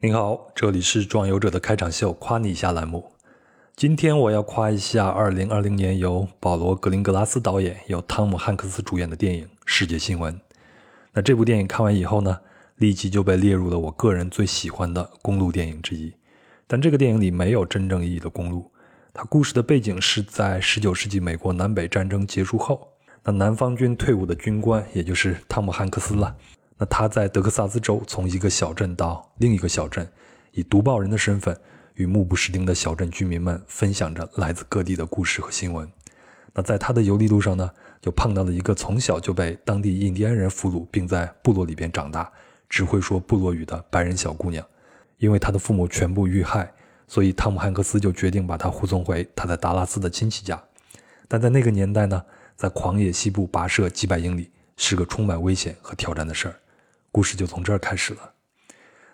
您好，这里是壮游者的开场秀，夸你一下栏目。今天我要夸一下2020年由保罗·格林格拉斯导演、由汤姆·汉克斯主演的电影《世界新闻》。那这部电影看完以后呢，立即就被列入了我个人最喜欢的公路电影之一。但这个电影里没有真正意义的公路，它故事的背景是在19世纪美国南北战争结束后，那南方军退伍的军官，也就是汤姆·汉克斯了。那他在德克萨斯州从一个小镇到另一个小镇，以读报人的身份与目不识丁的小镇居民们分享着来自各地的故事和新闻。那在他的游历路上呢，就碰到了一个从小就被当地印第安人俘虏，并在部落里边长大，只会说部落语的白人小姑娘。因为他的父母全部遇害，所以汤姆汉克斯就决定把她护送回他在达拉斯的亲戚家。但在那个年代呢，在狂野西部跋涉几百英里是个充满危险和挑战的事儿。故事就从这儿开始了。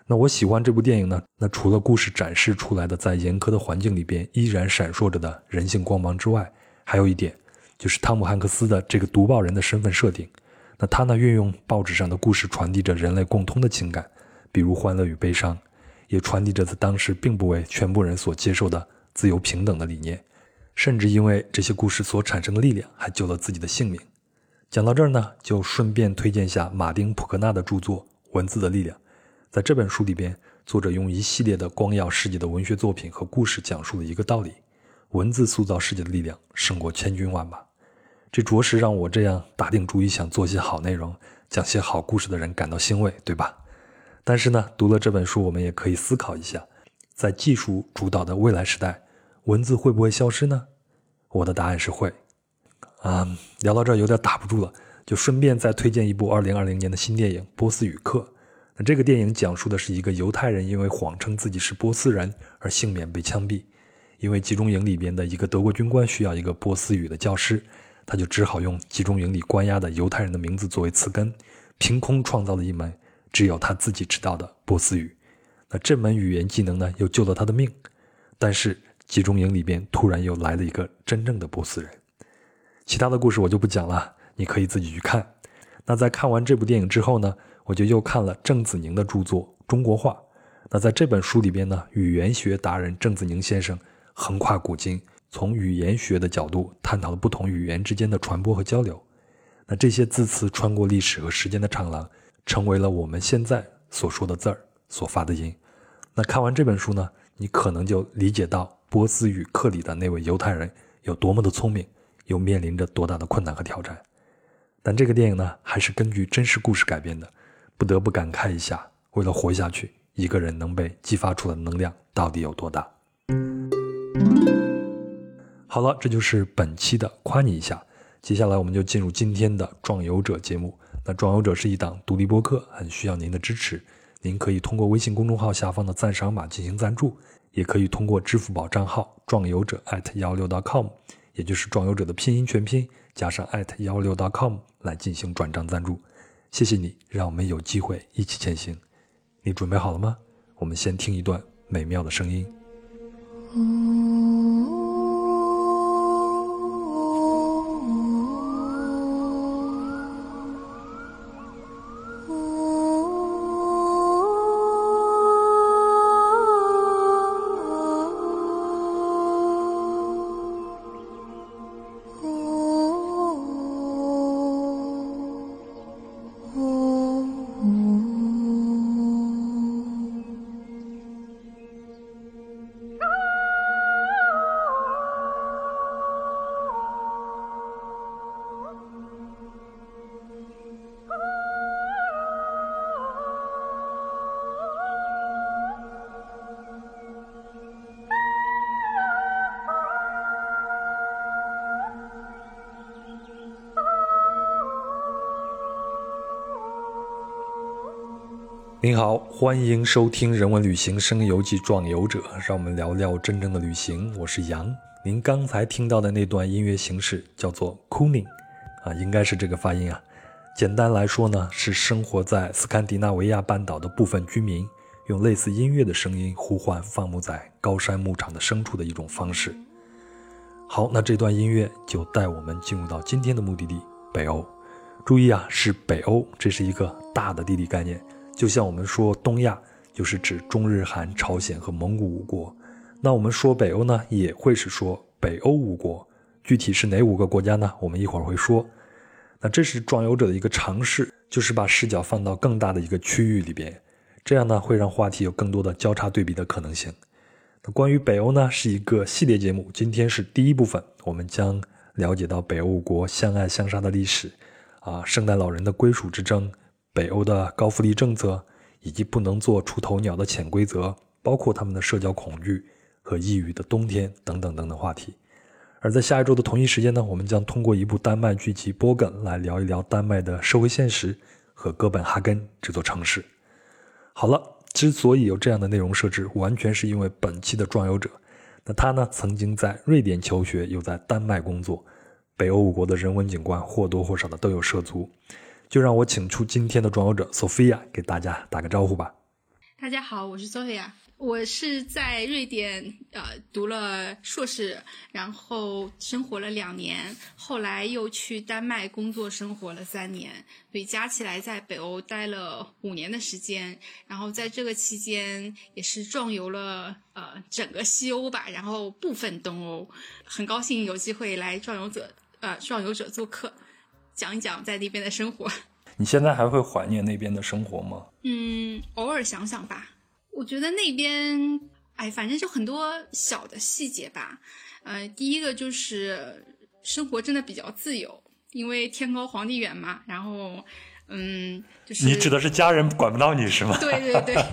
那我喜欢这部电影呢？那除了故事展示出来的在严苛的环境里边依然闪烁着的人性光芒之外，还有一点就是汤姆汉克斯的这个读报人的身份设定。那他呢，运用报纸上的故事传递着人类共通的情感，比如欢乐与悲伤，也传递着他当时并不为全部人所接受的自由平等的理念，甚至因为这些故事所产生的力量，还救了自己的性命。讲到这儿呢，就顺便推荐下马丁·普克纳的著作《文字的力量》。在这本书里边，作者用一系列的光耀世界的文学作品和故事，讲述了一个道理：文字塑造世界的力量胜过千军万马。这着实让我这样打定主意想做些好内容、讲些好故事的人感到欣慰，对吧？但是呢，读了这本书，我们也可以思考一下，在技术主导的未来时代，文字会不会消失呢？我的答案是会。啊，聊到这儿有点打不住了，就顺便再推荐一部2020年的新电影《波斯语课》。那这个电影讲述的是一个犹太人因为谎称自己是波斯人而幸免被枪毙。因为集中营里边的一个德国军官需要一个波斯语的教师，他就只好用集中营里关押的犹太人的名字作为词根，凭空创造了一门只有他自己知道的波斯语。那这门语言技能呢，又救了他的命。但是集中营里边突然又来了一个真正的波斯人。其他的故事我就不讲了，你可以自己去看。那在看完这部电影之后呢，我就又看了郑子宁的著作《中国话》。那在这本书里边呢，语言学达人郑子宁先生横跨古今，从语言学的角度探讨了不同语言之间的传播和交流。那这些字词穿过历史和时间的长廊，成为了我们现在所说的字儿所发的音。那看完这本书呢，你可能就理解到波斯语课里的那位犹太人有多么的聪明。又面临着多大的困难和挑战？但这个电影呢，还是根据真实故事改编的，不得不感慨一下：为了活下去，一个人能被激发出的能量到底有多大？好了，这就是本期的夸你一下。接下来我们就进入今天的壮游者节目。那壮游者是一档独立播客，很需要您的支持。您可以通过微信公众号下方的赞赏码进行赞助，也可以通过支付宝账号壮游者幺六 .com。也就是壮游者的拼音全拼加上艾特幺六 .com 来进行转账赞助，谢谢你，让我们有机会一起前行。你准备好了吗？我们先听一段美妙的声音。您好，欢迎收听《人文旅行声游记·壮游者》，让我们聊聊真正的旅行。我是杨。您刚才听到的那段音乐形式叫做 “cooning”，啊，应该是这个发音啊。简单来说呢，是生活在斯堪的纳维亚半岛的部分居民用类似音乐的声音呼唤放牧在高山牧场的牲畜的一种方式。好，那这段音乐就带我们进入到今天的目的地——北欧。注意啊，是北欧，这是一个大的地理概念。就像我们说东亚，就是指中日韩朝鲜和蒙古五国。那我们说北欧呢，也会是说北欧五国。具体是哪五个国家呢？我们一会儿会说。那这是壮游者的一个尝试，就是把视角放到更大的一个区域里边，这样呢会让话题有更多的交叉对比的可能性。那关于北欧呢，是一个系列节目，今天是第一部分，我们将了解到北欧五国相爱相杀的历史，啊，圣诞老人的归属之争，北欧的高福利政策，以及不能做出头鸟的潜规则，包括他们的社交恐惧和抑郁的冬天等等等等话题。而在下一周的同一时间呢，我们将通过一部丹麦剧集《波根》来聊一聊丹麦的社会现实和哥本哈根这座城市。好了，之所以有这样的内容设置，完全是因为本期的壮游者，那他呢曾经在瑞典求学，又在丹麦工作，北欧五国的人文景观或多或少的都有涉足。就让我请出今天的壮游者 Sophia 给大家打个招呼吧。大家好，我是 Sophia。我是在瑞典呃读了硕士，然后生活了两年，后来又去丹麦工作生活了三年，所以加起来在北欧待了五年的时间。然后在这个期间也是壮游了呃整个西欧吧，然后部分东欧。很高兴有机会来壮游者呃壮游者做客，讲一讲在那边的生活。你现在还会怀念那边的生活吗？嗯，偶尔想想吧。我觉得那边，哎，反正就很多小的细节吧。呃，第一个就是生活真的比较自由，因为天高皇帝远嘛。然后，嗯，就是你指的是家人管不到你是吗？对对对。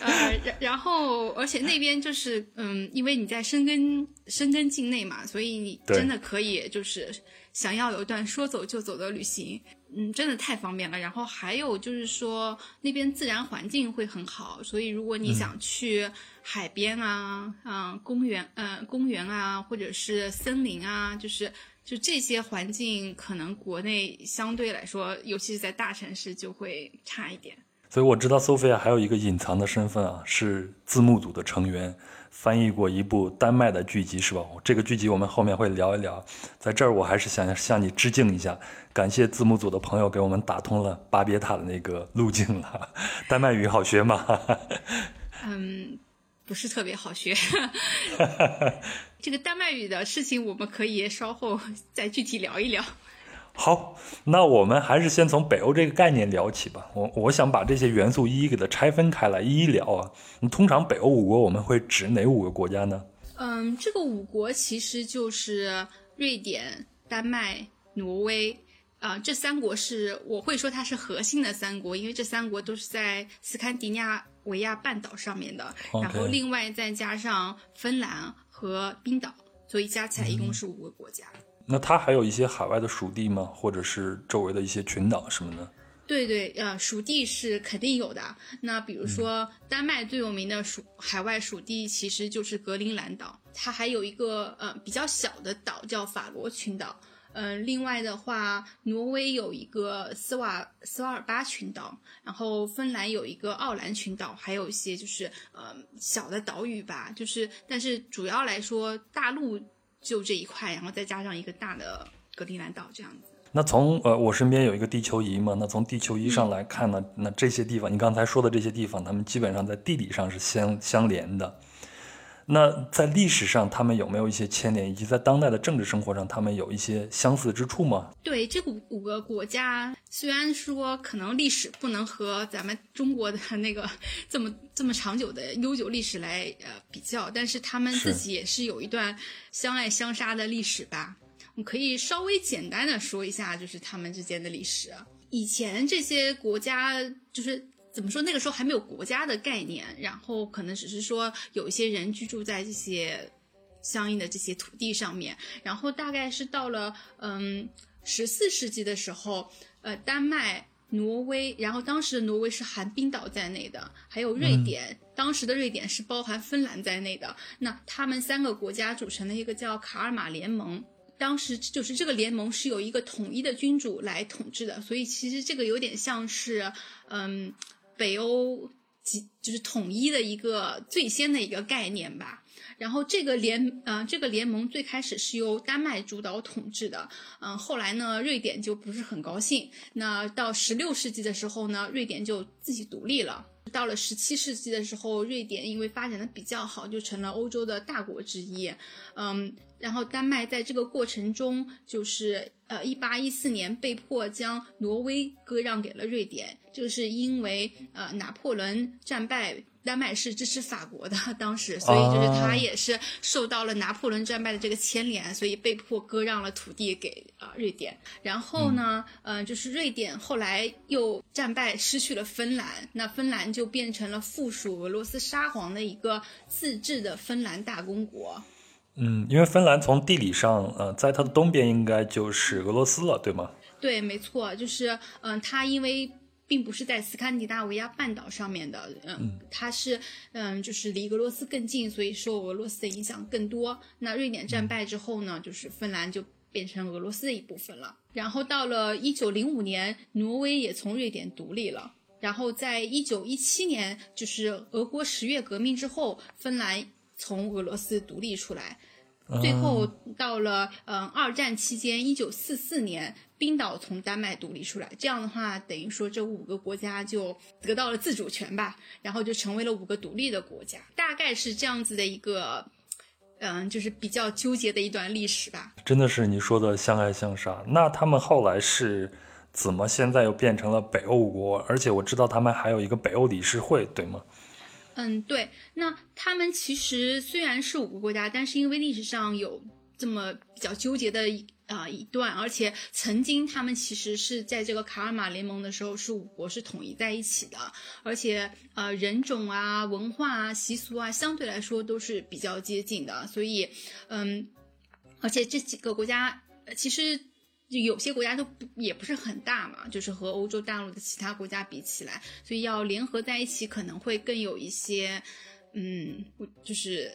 呃，然然后，而且那边就是，嗯，因为你在深根深根境内嘛，所以你真的可以就是想要有一段说走就走的旅行。嗯，真的太方便了。然后还有就是说，那边自然环境会很好，所以如果你想去海边啊、嗯公园、嗯公园啊，或者是森林啊，就是就这些环境，可能国内相对来说，尤其是在大城市就会差一点。所以我知道 Sophia 还有一个隐藏的身份啊，是字幕组的成员。翻译过一部丹麦的剧集是吧？这个剧集我们后面会聊一聊。在这儿我还是想向你致敬一下，感谢字幕组的朋友给我们打通了巴别塔的那个路径了。丹麦语好学吗？嗯，不是特别好学。这个丹麦语的事情我们可以稍后再具体聊一聊。好，那我们还是先从北欧这个概念聊起吧。我我想把这些元素一一给它拆分开来，一一聊啊。通常北欧五国我们会指哪五个国家呢？嗯，这个五国其实就是瑞典、丹麦、挪威啊，这三国是我会说它是核心的三国，因为这三国都是在斯堪的纳维亚半岛上面的，然后另外再加上芬兰和冰岛，所以加起来一共是五个国家。那它还有一些海外的属地吗？或者是周围的一些群岛什么的？对对，呃，属地是肯定有的。那比如说，丹麦最有名的属海外属地其实就是格陵兰岛，它还有一个呃比较小的岛叫法罗群岛。嗯，另外的话，挪威有一个斯瓦斯瓦尔巴群岛，然后芬兰有一个奥兰群岛，还有一些就是呃小的岛屿吧。就是，但是主要来说，大陆。就这一块，然后再加上一个大的格陵兰岛这样子。那从呃，我身边有一个地球仪嘛，那从地球仪上来看呢，那这些地方，你刚才说的这些地方，他们基本上在地理上是相相连的。那在历史上，他们有没有一些牵连，以及在当代的政治生活上，他们有一些相似之处吗？对，这五五个国家，虽然说可能历史不能和咱们中国的那个 这么这么长久的悠久历史来呃比较，但是他们自己也是有一段相爱相杀的历史吧。我们可以稍微简单的说一下，就是他们之间的历史。以前这些国家就是。怎么说？那个时候还没有国家的概念，然后可能只是说有一些人居住在这些相应的这些土地上面。然后大概是到了嗯十四世纪的时候，呃，丹麦、挪威，然后当时的挪威是含冰岛在内的，还有瑞典，当时的瑞典是包含芬兰在内的。那他们三个国家组成了一个叫卡尔马联盟。当时就是这个联盟是由一个统一的君主来统治的，所以其实这个有点像是嗯。北欧几就是统一的一个最先的一个概念吧。然后这个联呃这个联盟最开始是由丹麦主导统治的，嗯，后来呢，瑞典就不是很高兴。那到十六世纪的时候呢，瑞典就自己独立了。到了十七世纪的时候，瑞典因为发展的比较好，就成了欧洲的大国之一。嗯，然后丹麦在这个过程中，就是呃，一八一四年被迫将挪威割让给了瑞典，就是因为呃拿破仑战败。丹麦是支持法国的，当时，所以就是他也是受到了拿破仑战败的这个牵连，所以被迫割让了土地给啊瑞典。然后呢，嗯，就是瑞典后来又战败，失去了芬兰，那芬兰就变成了附属俄罗斯沙皇的一个自治的芬兰大公国。嗯，因为芬兰从地理上，呃，在它的东边应该就是俄罗斯了，对吗？对，没错，就是嗯，它因为。并不是在斯堪的纳维亚半岛上面的，嗯，它是，嗯，就是离俄罗斯更近，所以受俄罗斯的影响更多。那瑞典战败之后呢，就是芬兰就变成俄罗斯的一部分了。然后到了一九零五年，挪威也从瑞典独立了。然后在一九一七年，就是俄国十月革命之后，芬兰从俄罗斯独立出来。最后到了，嗯，二战期间，一九四四年。冰岛从丹麦独立出来，这样的话，等于说这五个国家就得到了自主权吧，然后就成为了五个独立的国家，大概是这样子的一个，嗯，就是比较纠结的一段历史吧。真的是你说的相爱相杀。那他们后来是怎么现在又变成了北欧国？而且我知道他们还有一个北欧理事会，对吗？嗯，对。那他们其实虽然是五个国家，但是因为历史上有这么比较纠结的。啊，一段，而且曾经他们其实是在这个卡尔马联盟的时候是五国是统一在一起的，而且呃人种啊、文化啊、习俗啊相对来说都是比较接近的，所以嗯，而且这几个国家其实就有些国家都不也不是很大嘛，就是和欧洲大陆的其他国家比起来，所以要联合在一起可能会更有一些嗯，就是。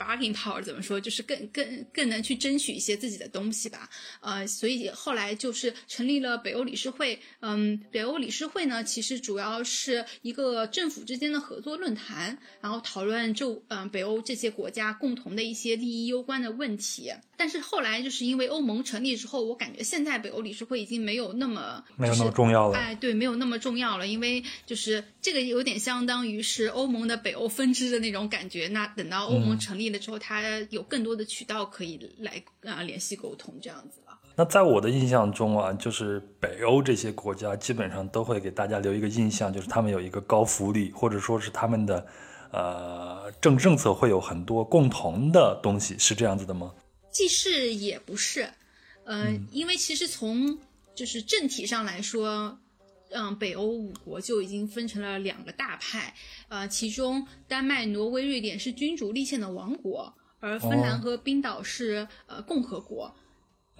bargaining power 怎么说？就是更更更能去争取一些自己的东西吧。呃，所以后来就是成立了北欧理事会。嗯，北欧理事会呢，其实主要是一个政府之间的合作论坛，然后讨论就嗯北欧这些国家共同的一些利益攸关的问题。但是后来就是因为欧盟成立之后，我感觉现在北欧理事会已经没有那么没有那么重要了。哎，对，没有那么重要了，因为就是这个有点相当于是欧盟的北欧分支的那种感觉。那等到欧盟成立了之后，它有更多的渠道可以来啊联系沟通这样子了。那在我的印象中啊，就是北欧这些国家基本上都会给大家留一个印象，就是他们有一个高福利，或者说是他们的呃政政策会有很多共同的东西，是这样子的吗？既是也不是，嗯，因为其实从就是政体上来说，嗯，北欧五国就已经分成了两个大派，呃，其中丹麦、挪威、瑞典是君主立宪的王国，而芬兰和冰岛是呃共和国，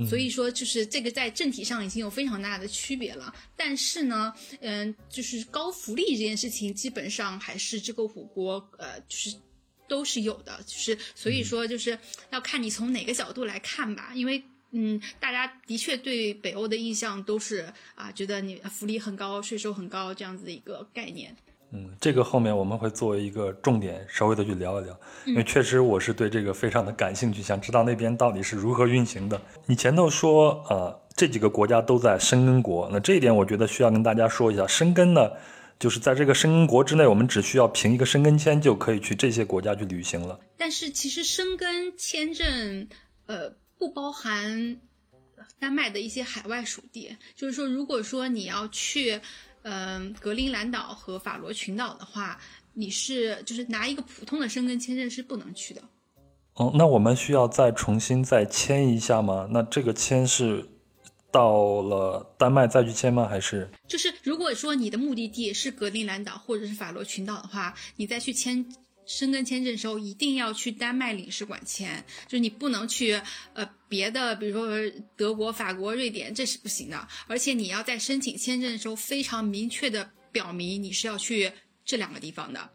所以说就是这个在政体上已经有非常大的区别了。但是呢，嗯，就是高福利这件事情，基本上还是这个五国呃就是。都是有的，就是所以说就是要看你从哪个角度来看吧，因为嗯，大家的确对北欧的印象都是啊，觉得你福利很高，税收很高这样子的一个概念。嗯，这个后面我们会作为一个重点稍微的去聊一聊，因为确实我是对这个非常的感兴趣，想知道那边到底是如何运行的。你前头说呃这几个国家都在申根国，那这一点我觉得需要跟大家说一下，申根呢。就是在这个申根国之内，我们只需要凭一个申根签就可以去这些国家去旅行了。但是其实申根签证，呃，不包含丹麦的一些海外属地。就是说，如果说你要去，嗯，格陵兰岛和法罗群岛的话，你是就是拿一个普通的申根签证是不能去的。哦，那我们需要再重新再签一下吗？那这个签是？到了丹麦再去签吗？还是就是如果说你的目的地是格陵兰岛或者是法罗群岛的话，你再去签申根签证的时候，一定要去丹麦领事馆签，就是你不能去呃别的，比如说德国、法国、瑞典，这是不行的。而且你要在申请签证的时候非常明确的表明你是要去这两个地方的，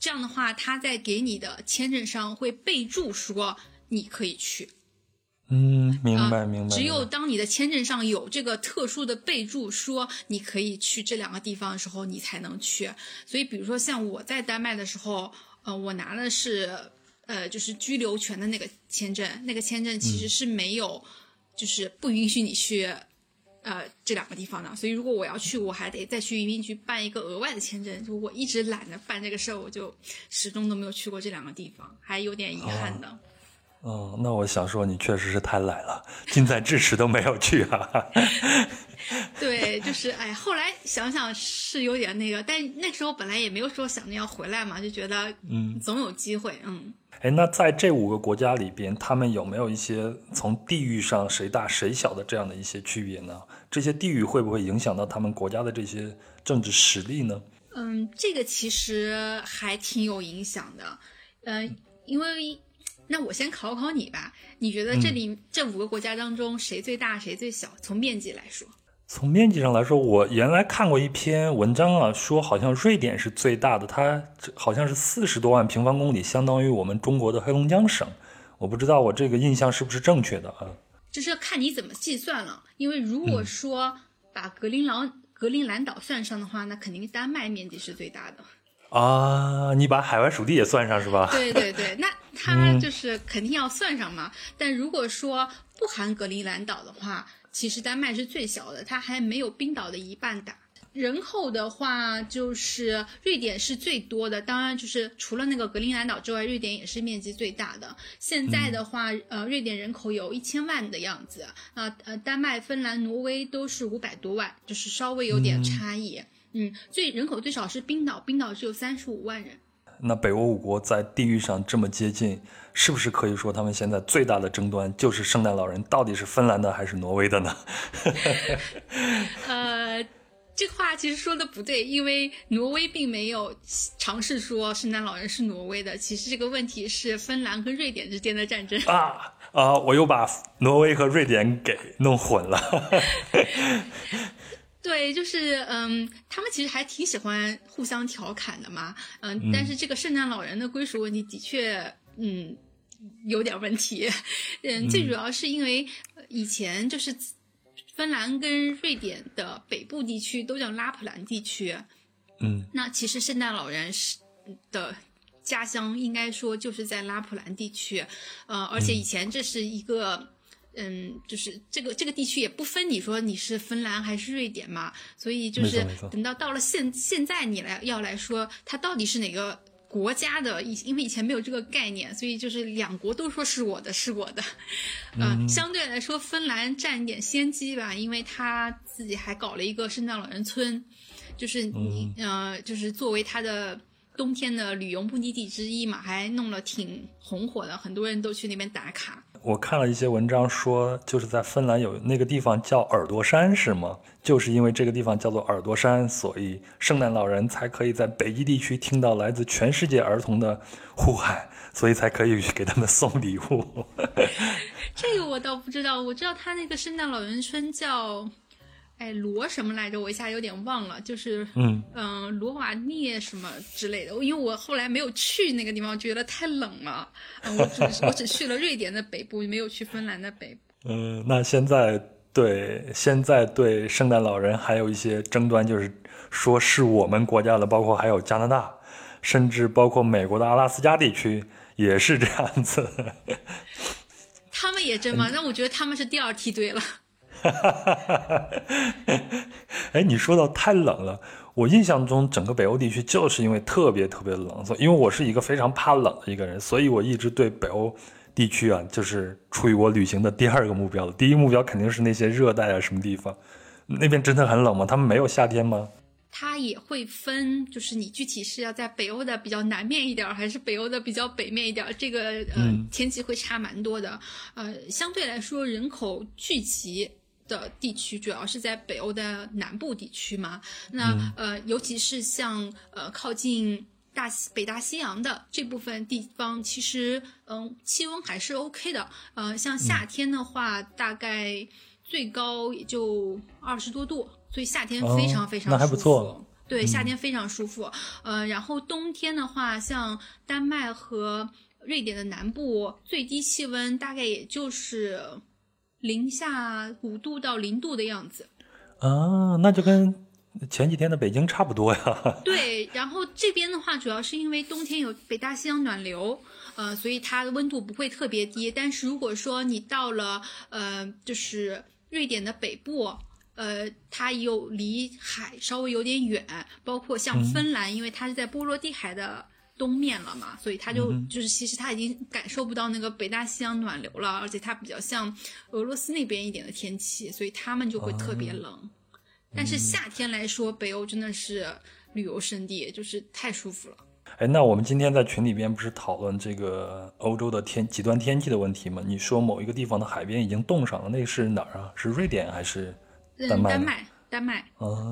这样的话他在给你的签证上会备注说你可以去。嗯，明白明白。只有当你的签证上有这个特殊的备注，说你可以去这两个地方的时候，你才能去。所以，比如说像我在丹麦的时候，呃，我拿的是呃，就是居留权的那个签证，那个签证其实是没有，就是不允许你去。呃，这两个地方的，所以如果我要去，我还得再去移民局办一个额外的签证。就我一直懒得办这个事儿，我就始终都没有去过这两个地方，还有点遗憾的。哦，那我想说，你确实是太懒了，近在咫尺都没有去啊。对，就是哎，后来想想是有点那个，但那时候本来也没有说想着要回来嘛，就觉得嗯，总有机会，嗯。哎，那在这五个国家里边，他们有没有一些从地域上谁大谁小的这样的一些区别呢？这些地域会不会影响到他们国家的这些政治实力呢？嗯，这个其实还挺有影响的。嗯，因为那我先考考你吧，你觉得这里这五个国家当中谁最大谁最小？从面积来说。从面积上来说，我原来看过一篇文章啊，说好像瑞典是最大的，它好像是四十多万平方公里，相当于我们中国的黑龙江省。我不知道我这个印象是不是正确的啊？这是看你怎么计算了，因为如果说把格陵兰格陵兰岛算上的话，那肯定丹麦面积是最大的啊。你把海外属地也算上是吧？对对对，那 它就是肯定要算上嘛。但如果说不含格陵兰岛的话，其实丹麦是最小的，它还没有冰岛的一半大。人口的话，就是瑞典是最多的，当然就是除了那个格陵兰岛之外，瑞典也是面积最大的。现在的话，呃，瑞典人口有一千万的样子，啊呃，丹麦、芬兰、挪威都是五百多万，就是稍微有点差异。嗯，最人口最少是冰岛，冰岛只有三十五万人。那北欧五国在地域上这么接近，是不是可以说他们现在最大的争端就是圣诞老人到底是芬兰的还是挪威的呢？呃，这话其实说的不对，因为挪威并没有尝试说圣诞老人是挪威的。其实这个问题是芬兰和瑞典之间的战争啊啊！我又把挪威和瑞典给弄混了。对，就是嗯，他们其实还挺喜欢互相调侃的嘛，嗯，但是这个圣诞老人的归属问题的确，嗯，有点问题，嗯，最主要是因为以前就是芬兰跟瑞典的北部地区都叫拉普兰地区，嗯，那其实圣诞老人是的家乡应该说就是在拉普兰地区，呃，而且以前这是一个。嗯，就是这个这个地区也不分你说你是芬兰还是瑞典嘛，所以就是等到到了现现在你来要来说，它到底是哪个国家的？以因为以前没有这个概念，所以就是两国都说是我的，是我的。嗯，相对来说，芬兰占一点先机吧，因为他自己还搞了一个圣诞老人村，就是你呃，就是作为他的冬天的旅游目的地之一嘛，还弄了挺红火的，很多人都去那边打卡。我看了一些文章说，就是在芬兰有那个地方叫耳朵山，是吗？就是因为这个地方叫做耳朵山，所以圣诞老人才可以在北极地区听到来自全世界儿童的呼喊，所以才可以 给他们送礼物。这个我倒不知道，我知道他那个圣诞老人村叫。哎，罗什么来着？我一下有点忘了，就是嗯嗯，罗瓦涅什么之类的。因为我后来没有去那个地方，觉得太冷了。我只我只去了瑞典的北部，没有去芬兰的北部。嗯，那现在对现在对圣诞老人还有一些争端，就是说是我们国家的，包括还有加拿大，甚至包括美国的阿拉斯加地区也是这样子。他们也争吗？那我觉得他们是第二梯队了。哈哈哈哈哈！哎，你说到太冷了，我印象中整个北欧地区就是因为特别特别冷，所以因为我是一个非常怕冷的一个人，所以我一直对北欧地区啊，就是处于我旅行的第二个目标了。第一目标肯定是那些热带啊什么地方，那边真的很冷吗？他们没有夏天吗？它也会分，就是你具体是要在北欧的比较南面一点，还是北欧的比较北面一点，这个呃天气会差蛮多的。呃，相对来说，人口聚集。的地区主要是在北欧的南部地区嘛，那呃，尤其是像呃靠近大西北大西洋的这部分地方，其实嗯气温还是 OK 的，呃，像夏天的话，大概最高也就二十多度，所以夏天非常非常那还不错，对，夏天非常舒服，呃，然后冬天的话，像丹麦和瑞典的南部最低气温大概也就是。零下五度到零度的样子，啊，那就跟前几天的北京差不多呀。对，然后这边的话，主要是因为冬天有北大西洋暖流，呃，所以它的温度不会特别低。但是如果说你到了呃，就是瑞典的北部，呃，它又离海稍微有点远，包括像芬兰，因为它是在波罗的海的。东面了嘛，所以他就就是其实他已经感受不到那个北大西洋暖流了，而且它比较像俄罗斯那边一点的天气，所以他们就会特别冷。但是夏天来说，北欧真的是旅游胜地，就是太舒服了。哎，那我们今天在群里边不是讨论这个欧洲的天极端天气的问题吗？你说某一个地方的海边已经冻上了，那是哪儿啊？是瑞典还是丹麦？丹麦，丹麦。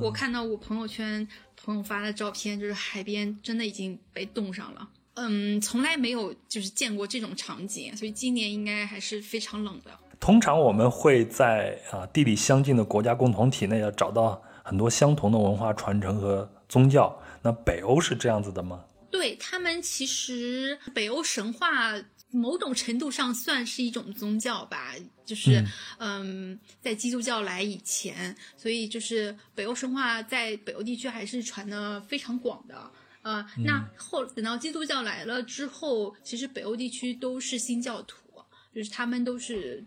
我看到我朋友圈。朋友发的照片就是海边真的已经被冻上了，嗯，从来没有就是见过这种场景，所以今年应该还是非常冷的。通常我们会在啊地理相近的国家共同体内要找到很多相同的文化传承和宗教，那北欧是这样子的吗？对他们其实北欧神话。某种程度上算是一种宗教吧，就是嗯，在基督教来以前，所以就是北欧神话在北欧地区还是传的非常广的。呃，那后等到基督教来了之后，其实北欧地区都是新教徒，就是他们都是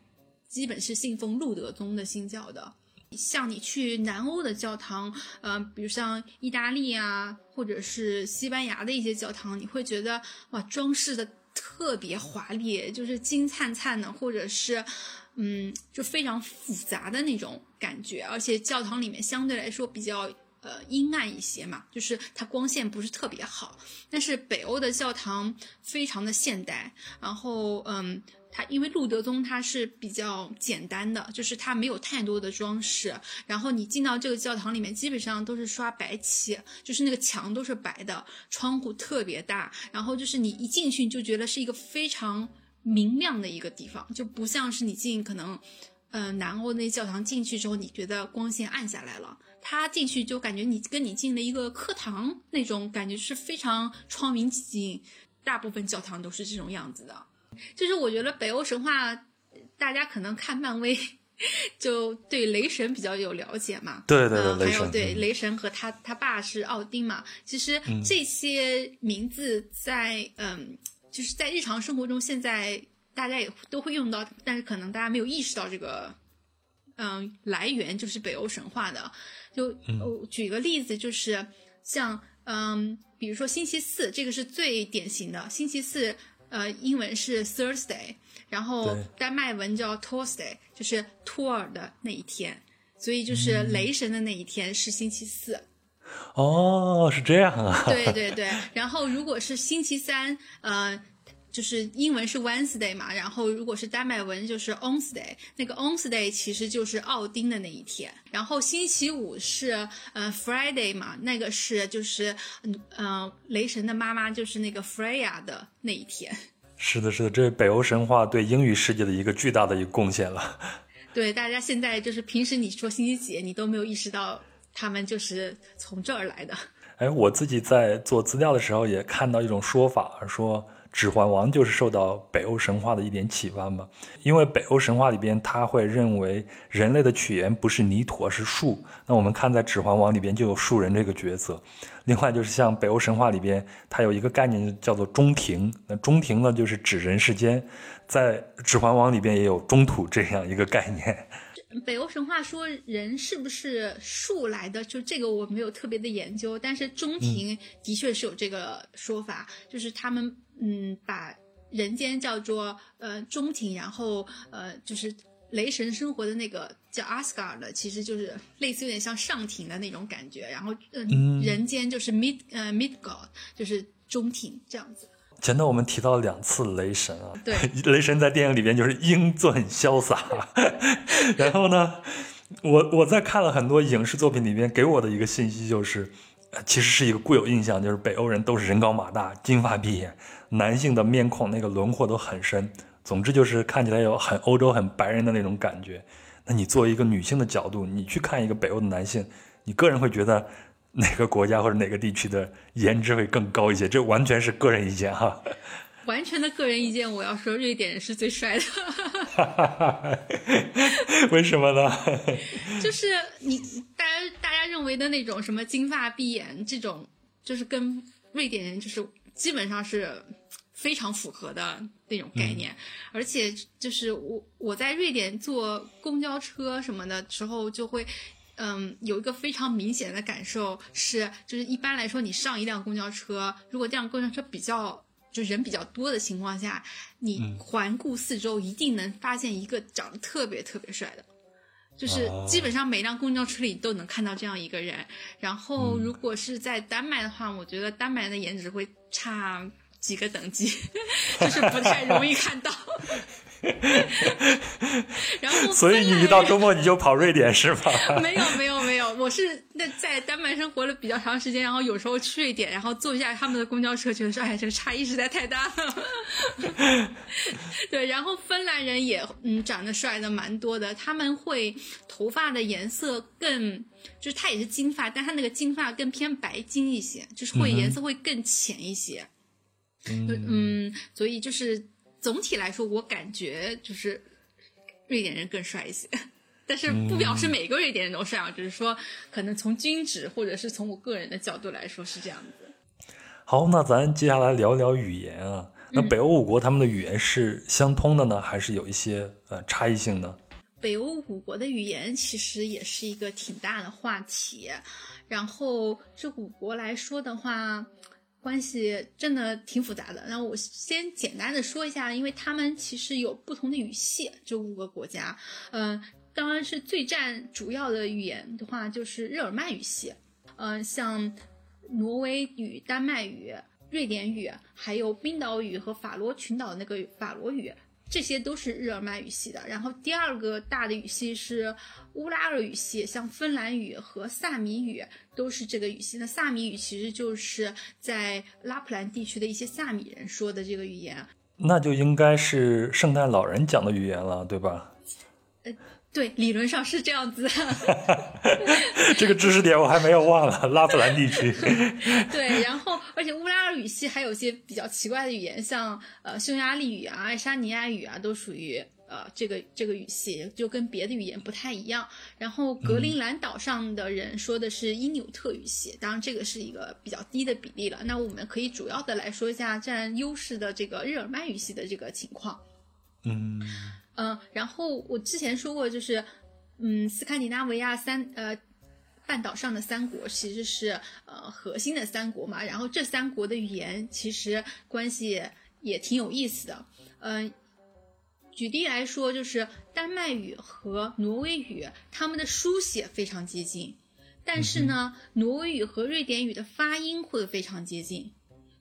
基本是信奉路德宗的新教的。像你去南欧的教堂，呃，比如像意大利啊，或者是西班牙的一些教堂，你会觉得哇，装饰的。特别华丽，就是金灿灿的，或者是，嗯，就非常复杂的那种感觉。而且教堂里面相对来说比较呃阴暗一些嘛，就是它光线不是特别好。但是北欧的教堂非常的现代，然后嗯。它因为路德宗它是比较简单的，就是它没有太多的装饰。然后你进到这个教堂里面，基本上都是刷白漆，就是那个墙都是白的，窗户特别大。然后就是你一进去就觉得是一个非常明亮的一个地方，就不像是你进可能，呃，南欧那教堂进去之后，你觉得光线暗下来了。它进去就感觉你跟你进了一个课堂那种感觉是非常窗明几净。大部分教堂都是这种样子的。就是我觉得北欧神话，大家可能看漫威，就对雷神比较有了解嘛。对对对，还有对雷神和他他爸是奥丁嘛。其实这些名字在嗯，就是在日常生活中，现在大家也都会用到，但是可能大家没有意识到这个嗯来源就是北欧神话的。就举个例子，就是像嗯，比如说星期四，这个是最典型的星期四。呃，英文是 Thursday，然后丹麦文叫 Tuesday，就是托尔的那一天，所以就是雷神的那一天是星期四。哦，是这样啊。对对对，然后如果是星期三，呃。就是英文是 Wednesday 嘛，然后如果是丹麦文就是 Onsday，那个 Onsday 其实就是奥丁的那一天。然后星期五是呃 Friday 嘛，那个是就是嗯嗯雷神的妈妈就是那个 Freya 的那一天。是的，是的，这是北欧神话对英语世界的一个巨大的一个贡献了。对，大家现在就是平时你说星期几，你都没有意识到他们就是从这儿来的。哎，我自己在做资料的时候也看到一种说法，说。《指环王》就是受到北欧神话的一点启发嘛，因为北欧神话里边他会认为人类的起源不是泥土，而是树。那我们看在《指环王》里边就有树人这个角色。另外就是像北欧神话里边，它有一个概念叫做中庭，那中庭呢就是指人世间，在《指环王》里边也有中土这样一个概念。北欧神话说人是不是树来的？就这个我没有特别的研究，但是中庭的确是有这个说法，就是他们嗯把人间叫做呃中庭，然后呃就是雷神生活的那个叫阿斯加的，其实就是类似有点像上庭的那种感觉，然后嗯人间就是 mid 呃 mid god 就是中庭这样子。前头我们提到了两次雷神啊，对，雷神在电影里边就是英俊潇洒。然后呢，我我在看了很多影视作品里边，给我的一个信息就是，其实是一个固有印象，就是北欧人都是人高马大、金发碧眼，男性的面孔那个轮廓都很深，总之就是看起来有很欧洲、很白人的那种感觉。那你作为一个女性的角度，你去看一个北欧的男性，你个人会觉得？哪个国家或者哪个地区的颜值会更高一些？这完全是个人意见哈。完全的个人意见，我要说瑞典人是最帅的。为什么呢？就是你大家大家认为的那种什么金发碧眼这种，就是跟瑞典人就是基本上是非常符合的那种概念。而且就是我我在瑞典坐公交车什么的时候，就会嗯有一个非常明显的感受是，就是一般来说你上一辆公交车，如果这辆公交车比较。就人比较多的情况下，你环顾四周，一定能发现一个长得特别特别帅的，就是基本上每辆公交车里都能看到这样一个人。然后，如果是在丹麦的话，我觉得丹麦人的颜值会差几个等级，就是不太容易看到。然后，所以你一到周末你就 跑瑞典是吗？没有没有没有，我是那在丹麦生活了比较长时间，然后有时候去瑞典，然后坐一下他们的公交车，觉得说，哎，这个差异实在太大了。对，然后芬兰人也嗯长得帅的蛮多的，他们会头发的颜色更，就是他也是金发，但他那个金发更偏白金一些，就是会颜色会更浅一些。嗯，所以就是。总体来说，我感觉就是瑞典人更帅一些，但是不表示每个瑞典人都帅啊，只是说可能从均值或者是从我个人的角度来说是这样子。好，那咱接下来聊聊语言啊。那北欧五国他们的语言是相通的呢，还是有一些呃差异性呢？北欧五国的语言其实也是一个挺大的话题。然后这五国来说的话。关系真的挺复杂的。那我先简单的说一下，因为他们其实有不同的语系，这五个国家。嗯，当然是最占主要的语言的话，就是日耳曼语系。嗯，像挪威语、丹麦语、瑞典语，还有冰岛语和法罗群岛那个法罗语。这些都是日耳曼语系的，然后第二个大的语系是乌拉尔语系，像芬兰语和萨米语都是这个语系。那萨米语其实就是在拉普兰地区的一些萨米人说的这个语言，那就应该是圣诞老人讲的语言了，对吧？对，理论上是这样子。这个知识点我还没有忘了，拉普兰地区。对，然后而且乌拉尔语系还有些比较奇怪的语言，像呃匈牙利语啊、爱沙尼亚语啊，都属于呃这个这个语系，就跟别的语言不太一样。然后格陵兰岛上的人说的是因纽特语系，当然这个是一个比较低的比例了。那我们可以主要的来说一下占优势的这个日耳曼语系的这个情况。嗯。嗯，然后我之前说过，就是，嗯，斯堪的纳维亚三呃半岛上的三国其实是呃核心的三国嘛，然后这三国的语言其实关系也挺有意思的。嗯，举例来说，就是丹麦语和挪威语，他们的书写非常接近，但是呢，挪威语和瑞典语的发音会非常接近，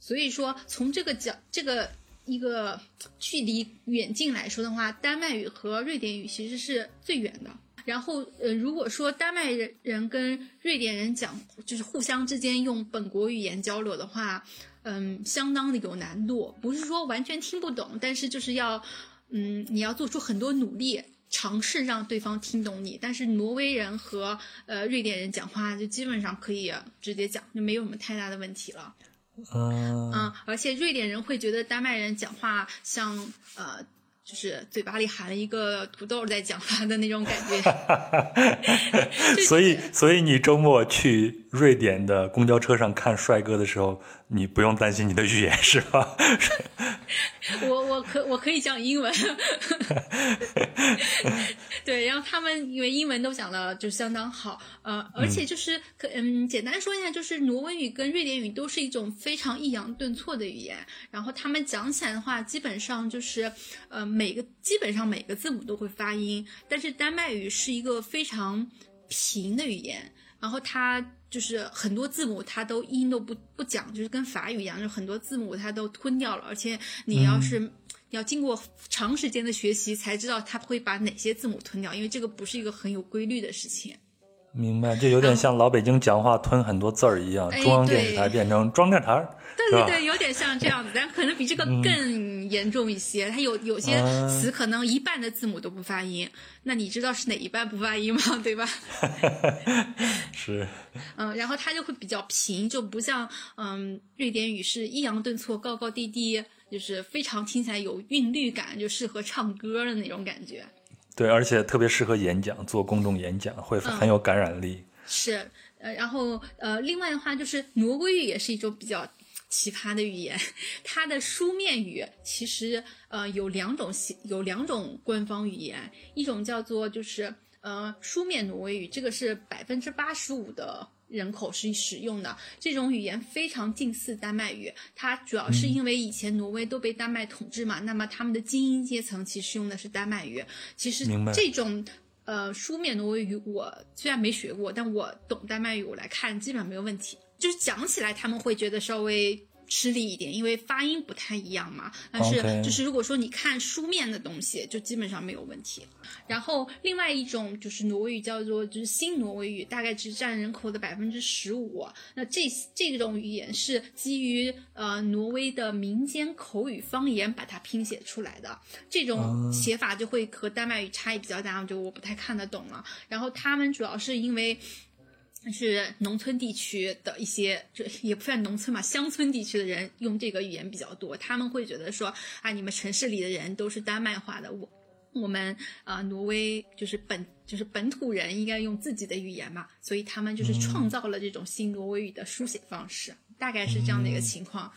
所以说从这个角这个。一个距离远近来说的话，丹麦语和瑞典语其实是最远的。然后，呃，如果说丹麦人人跟瑞典人讲，就是互相之间用本国语言交流的话，嗯，相当的有难度。不是说完全听不懂，但是就是要，嗯，你要做出很多努力，尝试让对方听懂你。但是挪威人和呃瑞典人讲话就基本上可以直接讲，就没有什么太大的问题了。嗯嗯，而且瑞典人会觉得丹麦人讲话像呃，就是嘴巴里含了一个土豆在讲话的那种感觉。所以，所以你周末去瑞典的公交车上看帅哥的时候，你不用担心你的语言是吧？我我可我可以讲英文。对，然后他们因为英文都讲的就相当好，呃，而且就是可嗯，简单说一下，就是挪威语跟瑞典语都是一种非常抑扬顿挫的语言，然后他们讲起来的话，基本上就是呃每个基本上每个字母都会发音，但是丹麦语是一个非常平的语言，然后它就是很多字母它都音都不不讲，就是跟法语一样，就很多字母它都吞掉了，而且你要是。要经过长时间的学习才知道他会把哪些字母吞掉，因为这个不是一个很有规律的事情。明白，就有点像老北京讲话吞很多字儿一样，中央电视台变成中央电视台。对对对，有点像这样子，但可能比这个更严重一些。它有有些词可能一半的字母都不发音，那你知道是哪一半不发音吗？对吧？是。嗯，然后它就会比较平，就不像嗯瑞典语是抑扬顿挫、高高低低，就是非常听起来有韵律感，就适合唱歌的那种感觉。对，而且特别适合演讲，做公众演讲会很有感染力。是，呃，然后呃，另外的话就是挪威语也是一种比较。奇葩的语言，它的书面语其实呃有两种，有两种官方语言，一种叫做就是呃书面挪威语，这个是百分之八十五的人口是使用的，这种语言非常近似丹麦语，它主要是因为以前挪威都被丹麦统治嘛，那么他们的精英阶层其实用的是丹麦语，其实这种呃书面挪威语我虽然没学过，但我懂丹麦语，我来看基本上没有问题。就是讲起来他们会觉得稍微吃力一点，因为发音不太一样嘛。但是就是如果说你看书面的东西，就基本上没有问题。然后另外一种就是挪威语，叫做就是新挪威语，大概只占人口的百分之十五。那这这种语言是基于呃挪威的民间口语方言把它拼写出来的，这种写法就会和丹麦语差异比较大，就我不太看得懂了。然后他们主要是因为。是农村地区的一些，这也不算农村嘛，乡村地区的人用这个语言比较多。他们会觉得说，啊，你们城市里的人都是丹麦话的，我我们啊，挪威就是本就是本土人应该用自己的语言嘛，所以他们就是创造了这种新挪威语的书写方式，大概是这样的一个情况。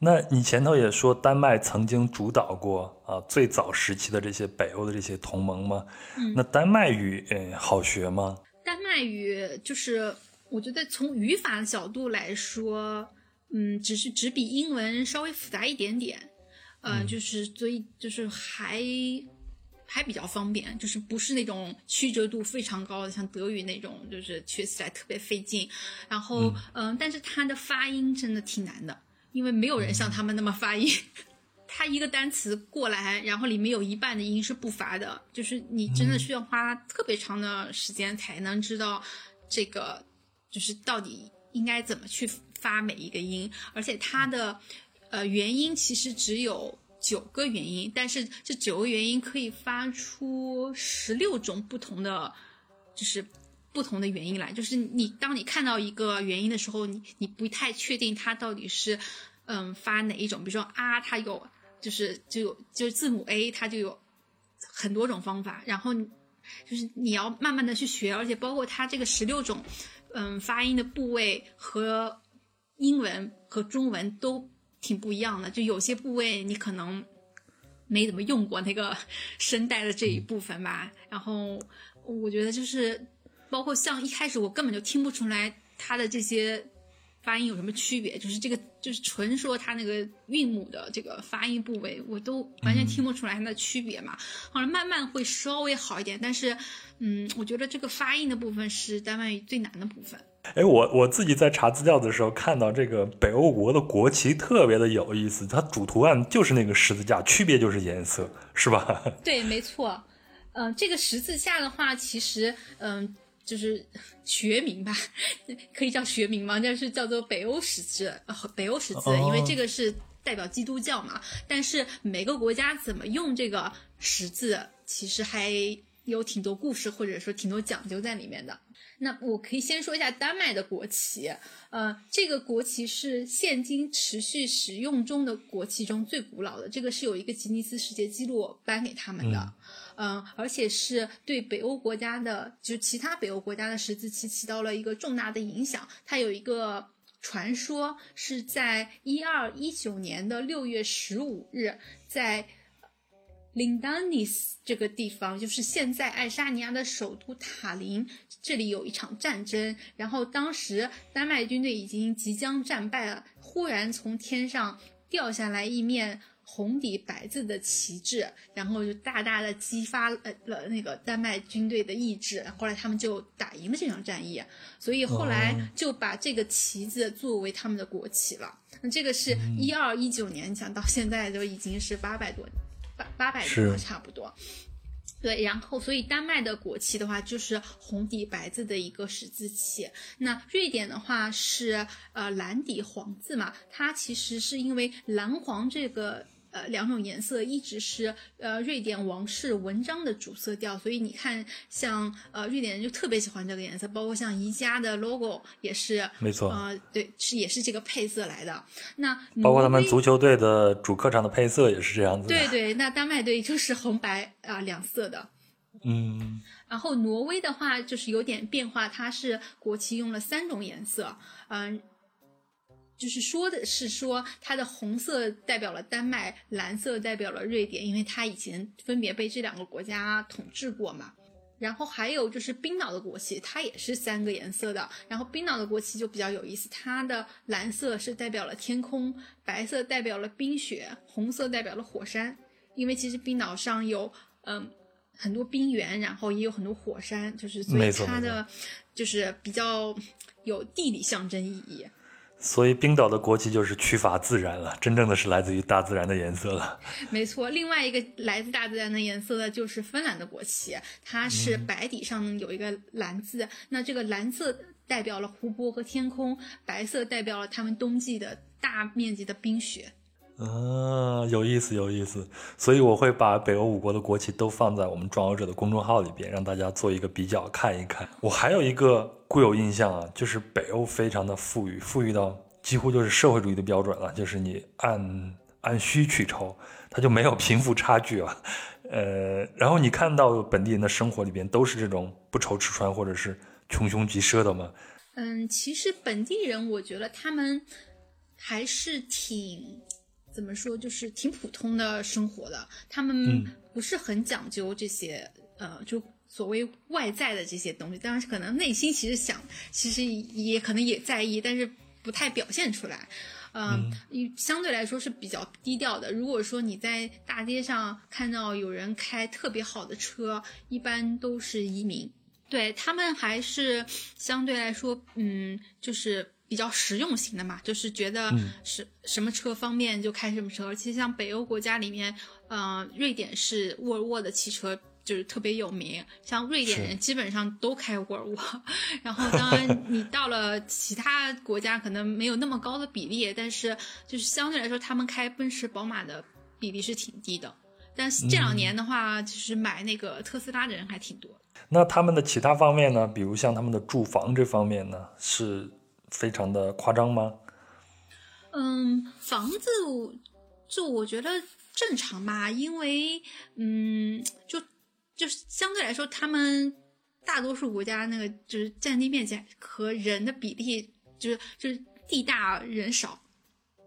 那你前头也说，丹麦曾经主导过啊最早时期的这些北欧的这些同盟吗？那丹麦语嗯好学吗？丹麦语就是，我觉得从语法的角度来说，嗯，只是只比英文稍微复杂一点点，呃，就是所以就是还还比较方便，就是不是那种曲折度非常高的，像德语那种，就是学起来特别费劲。然后，嗯，但是它的发音真的挺难的，因为没有人像他们那么发音。它一个单词过来，然后里面有一半的音是不发的，就是你真的需要花特别长的时间才能知道这个，就是到底应该怎么去发每一个音。而且它的呃元音其实只有九个元音，但是这九个元音可以发出十六种不同的，就是不同的元音来。就是你当你看到一个元音的时候，你你不太确定它到底是嗯发哪一种。比如说啊，它有。就是就有就是字母 A，它就有很多种方法，然后就是你要慢慢的去学，而且包括它这个十六种，嗯，发音的部位和英文和中文都挺不一样的，就有些部位你可能没怎么用过那个 声带的这一部分吧，然后我觉得就是包括像一开始我根本就听不出来它的这些。发音有什么区别？就是这个，就是纯说它那个韵母的这个发音部位，我都完全听不出来它的区别嘛。后来慢慢会稍微好一点，但是，嗯，我觉得这个发音的部分是丹麦语最难的部分。哎，我我自己在查资料的时候看到这个北欧国的国旗特别的有意思，它主图案就是那个十字架，区别就是颜色，是吧？对，没错。嗯，这个十字架的话，其实，嗯。就是 学名吧，可以叫学名吗？但是叫做北欧十字，北欧十字，因为这个是代表基督教嘛。但是每个国家怎么用这个十字，其实还有挺多故事，或者说挺多讲究在里面的。那我可以先说一下丹麦的国旗，呃，这个国旗是现今持续使用中的国旗中最古老的，这个是有一个吉尼斯世界纪录颁给他们的。嗯，嗯而且是对北欧国家的，就其他北欧国家的十字旗起到了一个重大的影响。它有一个传说，是在一二一九年的六月十五日，在 Lindanis 这个地方，就是现在爱沙尼亚的首都塔林，这里有一场战争。然后当时丹麦军队已经即将战败了，忽然从天上掉下来一面。红底白字的旗帜，然后就大大的激发了了那个丹麦军队的意志，后来他们就打赢了这场战役，所以后来就把这个旗子作为他们的国旗了。那这个是一二一九年，讲到现在都已经是八百多八八百多差不多。对，然后所以丹麦的国旗的话就是红底白字的一个十字旗。那瑞典的话是呃蓝底黄字嘛，它其实是因为蓝黄这个。呃，两种颜色一直是呃瑞典王室文章的主色调，所以你看，像呃瑞典人就特别喜欢这个颜色，包括像宜家的 logo 也是，没错，啊对，是也是这个配色来的。那包括他们足球队的主客场的配色也是这样子。对对，那丹麦队就是红白啊两色的。嗯。然后挪威的话就是有点变化，它是国旗用了三种颜色，嗯。就是说的是说，它的红色代表了丹麦，蓝色代表了瑞典，因为它以前分别被这两个国家统治过嘛。然后还有就是冰岛的国旗，它也是三个颜色的。然后冰岛的国旗就比较有意思，它的蓝色是代表了天空，白色代表了冰雪，红色代表了火山。因为其实冰岛上有嗯很多冰原，然后也有很多火山，就是所以它的就是比较有地理象征意义。所以冰岛的国旗就是取法自然了，真正的是来自于大自然的颜色了。没错，另外一个来自大自然的颜色的就是芬兰的国旗，它是白底上有一个蓝字，那这个蓝色代表了湖泊和天空，白色代表了他们冬季的大面积的冰雪。啊，有意思，有意思。所以我会把北欧五国的国旗都放在我们壮游者的公众号里边，让大家做一个比较，看一看。我还有一个固有印象啊，就是北欧非常的富裕，富裕到几乎就是社会主义的标准了，就是你按按需去抽，它就没有贫富差距啊。呃，然后你看到本地人的生活里边都是这种不愁吃穿或者是穷凶极奢的吗？嗯，其实本地人我觉得他们还是挺。怎么说，就是挺普通的生活的，他们不是很讲究这些，呃，就所谓外在的这些东西。当然，可能内心其实想，其实也可能也在意，但是不太表现出来。嗯，相对来说是比较低调的。如果说你在大街上看到有人开特别好的车，一般都是移民。对他们还是相对来说，嗯，就是。比较实用型的嘛，就是觉得是什么车方便就开什么车。其实像北欧国家里面，嗯，瑞典是沃尔沃的汽车就是特别有名，像瑞典人基本上都开沃尔沃。然后当然你到了其他国家可能没有那么高的比例，但是就是相对来说他们开奔驰、宝马的比例是挺低的。但是这两年的话，就是买那个特斯拉的人还挺多。那他们的其他方面呢？比如像他们的住房这方面呢，是。非常的夸张吗？嗯，房子就我觉得正常吧，因为嗯，就就是相对来说，他们大多数国家那个就是占地面积和人的比例，就是就是地大人少，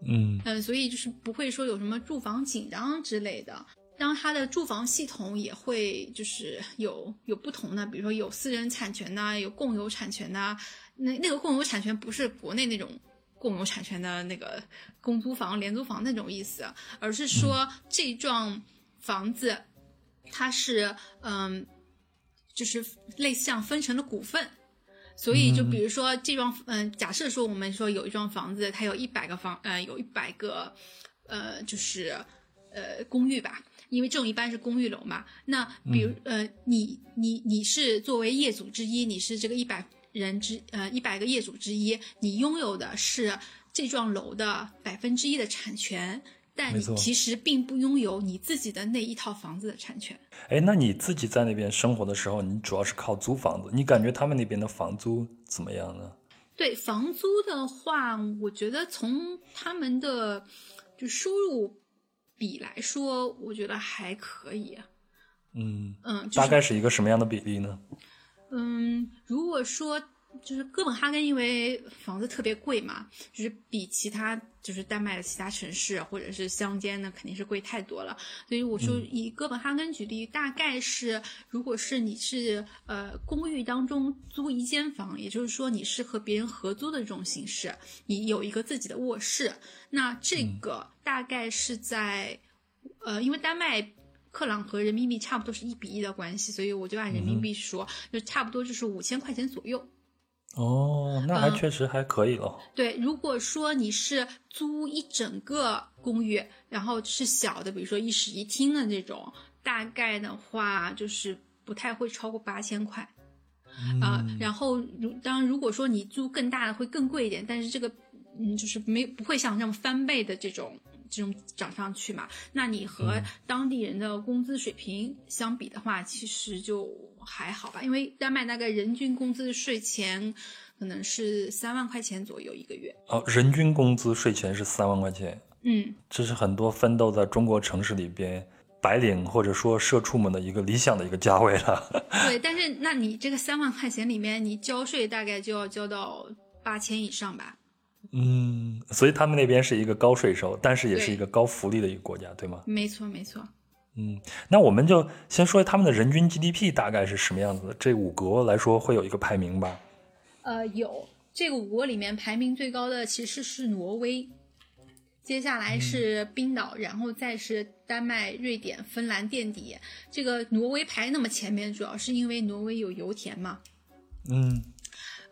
嗯嗯，所以就是不会说有什么住房紧张之类的。当它的住房系统也会就是有有不同的，比如说有私人产权呐，有共有产权的。那那个共有产权不是国内那种共有产权的那个公租房、廉租房那种意思，而是说这幢房子它是嗯，就是类似像分成了股份，所以就比如说这幢嗯，假设说我们说有一幢房子，它有一百个房呃，有一百个呃，就是呃公寓吧，因为这种一般是公寓楼嘛。那比如呃，你你你是作为业主之一，你是这个一百。人之呃一百个业主之一，你拥有的是这幢楼的百分之一的产权，但你其实并不拥有你自己的那一套房子的产权。哎，那你自己在那边生活的时候，你主要是靠租房子，你感觉他们那边的房租怎么样呢？对房租的话，我觉得从他们的就收入比来说，我觉得还可以。嗯嗯，大概是一个什么样的比例呢？嗯，如果说就是哥本哈根，因为房子特别贵嘛，就是比其他就是丹麦的其他城市或者是乡间呢，肯定是贵太多了。所以我说以哥本哈根举例，大概是如果是你是呃公寓当中租一间房，也就是说你是和别人合租的这种形式，你有一个自己的卧室，那这个大概是在呃，因为丹麦。克朗和人民币差不多是一比一的关系，所以我就按人民币说，就差不多就是五千块钱左右。哦，那还确实还可以了。对，如果说你是租一整个公寓，然后是小的，比如说一室一厅的这种，大概的话就是不太会超过八千块。啊，然后如当然，如果说你租更大的会更贵一点，但是这个嗯，就是没不会像这么翻倍的这种这种涨上去嘛。那你和当地人的工资水平相比的话，其实就还好吧，因为丹麦大概人均工资税前可能是三万块钱左右一个月。哦，人均工资税前是三万块钱。嗯，这是很多奋斗在中国城市里边。白领或者说社畜们的一个理想的一个价位了。对，但是那你这个三万块钱里面，你交税大概就要交到八千以上吧？嗯，所以他们那边是一个高税收，但是也是一个高福利的一个国家，对吗？没错，没错。嗯，那我们就先说他们的人均 GDP 大概是什么样子的？这五国来说会有一个排名吧？呃，有这个五国里面排名最高的其实是挪威。接下来是冰岛，然后再是丹麦、瑞典、芬兰垫底。这个挪威排那么前面，主要是因为挪威有油田嘛。嗯，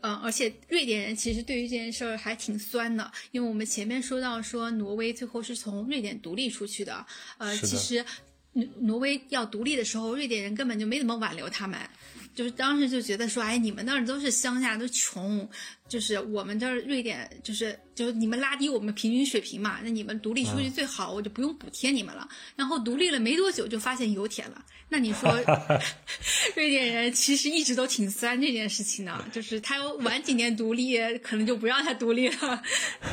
嗯，而且瑞典人其实对于这件事儿还挺酸的，因为我们前面说到说挪威最后是从瑞典独立出去的。呃，其实挪挪威要独立的时候，瑞典人根本就没怎么挽留他们。就是当时就觉得说，哎，你们那儿都是乡下，都穷，就是我们这儿瑞典，就是就是你们拉低我们平均水平嘛，那你们独立出去最好，我就不用补贴你们了。然后独立了没多久，就发现油田了。那你说，瑞典人其实一直都挺酸这件事情的，就是他晚几年独立，可能就不让他独立了。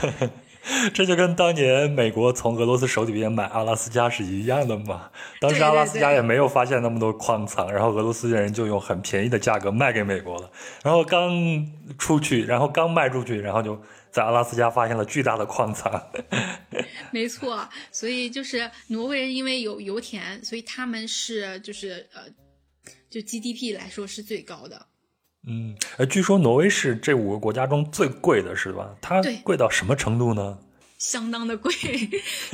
这就跟当年美国从俄罗斯手里边买阿拉斯加是一样的嘛？当时阿拉斯加也没有发现那么多矿藏，然后俄罗斯人就用很便宜的价格卖给美国了。然后刚出去，然后刚卖出去，然后就在阿拉斯加发现了巨大的矿藏。没错，所以就是挪威人因为有油田，所以他们是就是呃，就 GDP 来说是最高的。嗯，呃，据说挪威是这五个国家中最贵的，是吧？它贵到什么程度呢？相当的贵，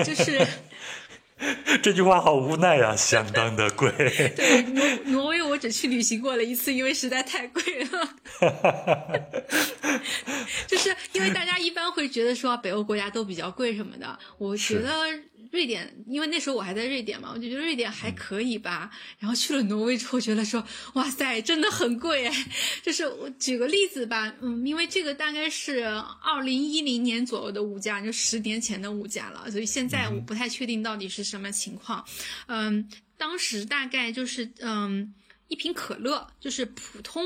就是 这句话好无奈呀，相当的贵。对，挪挪威我只去旅行过了一次，因为实在太贵了。就是因为大家一般会觉得说北欧国家都比较贵什么的，我觉得。瑞典，因为那时候我还在瑞典嘛，我就觉得瑞典还可以吧。然后去了挪威之后，觉得说，哇塞，真的很贵。就是我举个例子吧，嗯，因为这个大概是二零一零年左右的物价，就十年前的物价了，所以现在我不太确定到底是什么情况。嗯，当时大概就是嗯，一瓶可乐，就是普通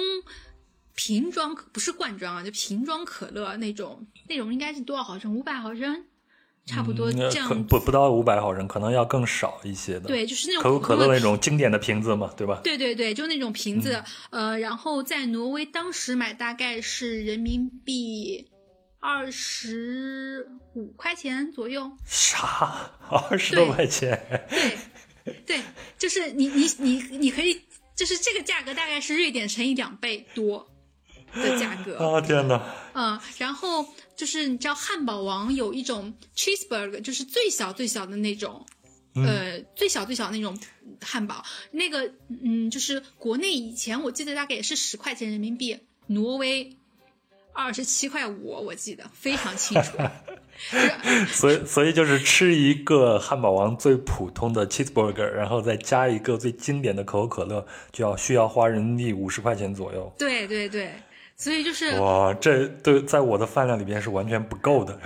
瓶装，不是罐装啊，就瓶装可乐那种，那种应该是多少毫升？五百毫升。差不多这样，不不到五百毫升，可能要更少一些的。对，就是那种可口可乐那种经典的瓶子嘛，对吧？对对对，就那种瓶子。呃，然后在挪威当时买大概是人民币二十五块钱左右。啥？二十多块钱？对对，就是你你你你可以，就是这个价格大概是瑞典乘以两倍多。的价格 啊天哪！嗯，然后就是你知道汉堡王有一种 cheeseburger，就是最小最小的那种，呃，最小最小那种汉堡，那个嗯，就是国内以前我记得大概也是十块钱人民币，挪威二十七块五，我记得非常清楚。所以，所以就是吃一个汉堡王最普通的 cheeseburger，然后再加一个最经典的可口可乐，就要需要花人民币五十块钱左右。对对对。所以就是哇，这对在我的饭量里边是完全不够的。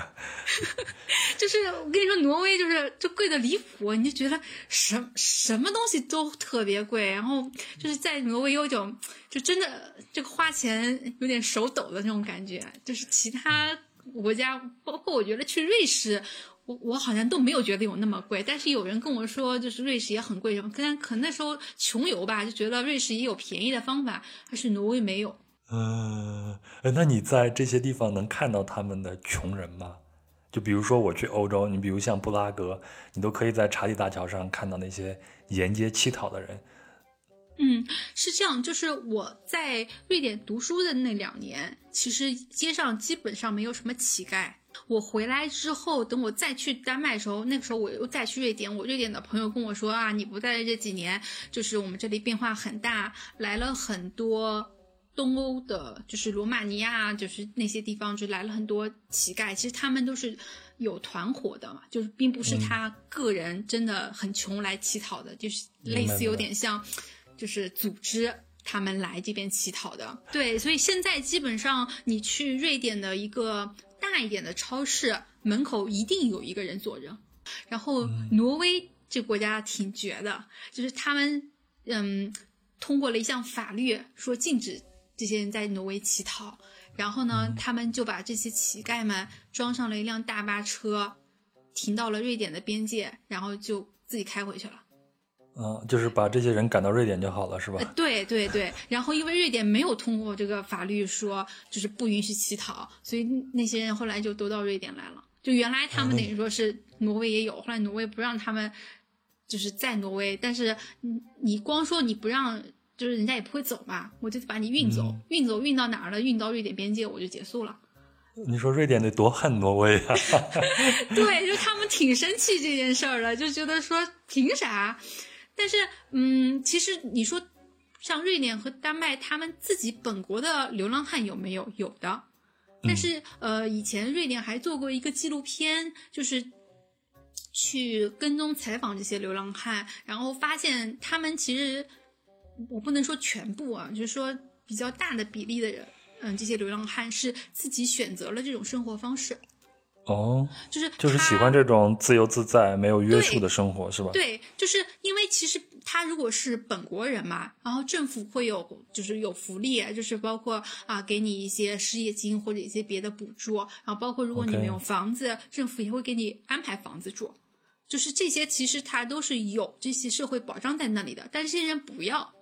就是我跟你说，挪威就是就贵的离谱，你就觉得什什么东西都特别贵，然后就是在挪威有种就真的这个花钱有点手抖的那种感觉。就是其他国家，包括我觉得去瑞士，我我好像都没有觉得有那么贵。但是有人跟我说，就是瑞士也很贵什么，可能可能那时候穷游吧，就觉得瑞士也有便宜的方法，但是挪威没有。嗯，那你在这些地方能看到他们的穷人吗？就比如说我去欧洲，你比如像布拉格，你都可以在查理大桥上看到那些沿街乞讨的人。嗯，是这样，就是我在瑞典读书的那两年，其实街上基本上没有什么乞丐。我回来之后，等我再去丹麦的时候，那个时候我又再去瑞典，我瑞典的朋友跟我说啊，你不在这几年，就是我们这里变化很大，来了很多。东欧的，就是罗马尼亚，就是那些地方就来了很多乞丐。其实他们都是有团伙的嘛，就是并不是他个人真的很穷来乞讨的，就是类似有点像，就是组织他们来这边乞讨的。对，所以现在基本上你去瑞典的一个大一点的超市门口一定有一个人坐着。然后挪威这国家挺绝的，就是他们嗯通过了一项法律，说禁止。这些人在挪威乞讨，然后呢，他们就把这些乞丐们装上了一辆大巴车，停到了瑞典的边界，然后就自己开回去了。嗯，就是把这些人赶到瑞典就好了，是吧？对对对。然后因为瑞典没有通过这个法律说就是不允许乞讨，所以那些人后来就都到瑞典来了。就原来他们等于说是挪威也有，后来挪威不让他们就是在挪威，但是你你光说你不让。就是人家也不会走嘛，我就把你运走，运走运到哪儿了？运到瑞典边界，我就结束了。你说瑞典得多恨挪威啊？对，就他们挺生气这件事儿的，就觉得说凭啥？但是，嗯，其实你说像瑞典和丹麦，他们自己本国的流浪汉有没有？有的。但是，呃，以前瑞典还做过一个纪录片，就是去跟踪采访这些流浪汉，然后发现他们其实。我不能说全部啊，就是说比较大的比例的人，嗯，这些流浪汉是自己选择了这种生活方式。哦，就是就是喜欢这种自由自在、没有约束的生活，是吧？对，就是因为其实他如果是本国人嘛，然后政府会有就是有福利，就是包括啊给你一些失业金或者一些别的补助，然后包括如果你没有房子，政府也会给你安排房子住，就是这些其实他都是有这些社会保障在那里的，但是这些人不要。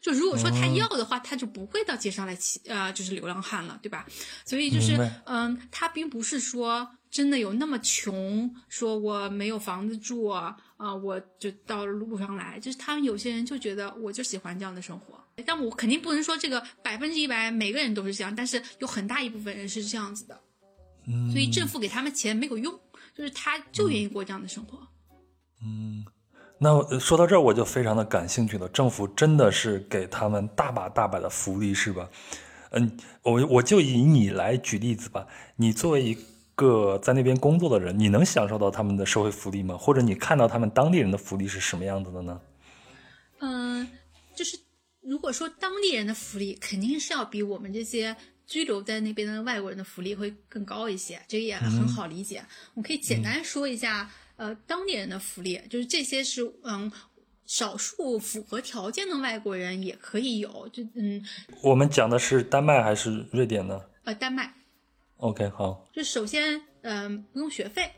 就如果说他要的话，他就不会到街上来乞，呃，就是流浪汉了，对吧？所以就是，嗯，他并不是说真的有那么穷，说我没有房子住啊，我就到路上来。就是他们有些人就觉得，我就喜欢这样的生活。但我肯定不能说这个百分之一百每个人都是这样，但是有很大一部分人是这样子的。嗯，所以政府给他们钱没有用，就是他就愿意过这样的生活。嗯。那说到这儿，我就非常的感兴趣了。政府真的是给他们大把大把的福利，是吧？嗯，我我就以你来举例子吧。你作为一个在那边工作的人，你能享受到他们的社会福利吗？或者你看到他们当地人的福利是什么样子的呢？嗯，就是如果说当地人的福利，肯定是要比我们这些居留在那边的外国人的福利会更高一些，这个也很好理解。我可以简单说一下。呃，当地人的福利就是这些是嗯，少数符合条件的外国人也可以有，就嗯。我们讲的是丹麦还是瑞典呢？呃，丹麦。OK，好。就首先，嗯，不用学费，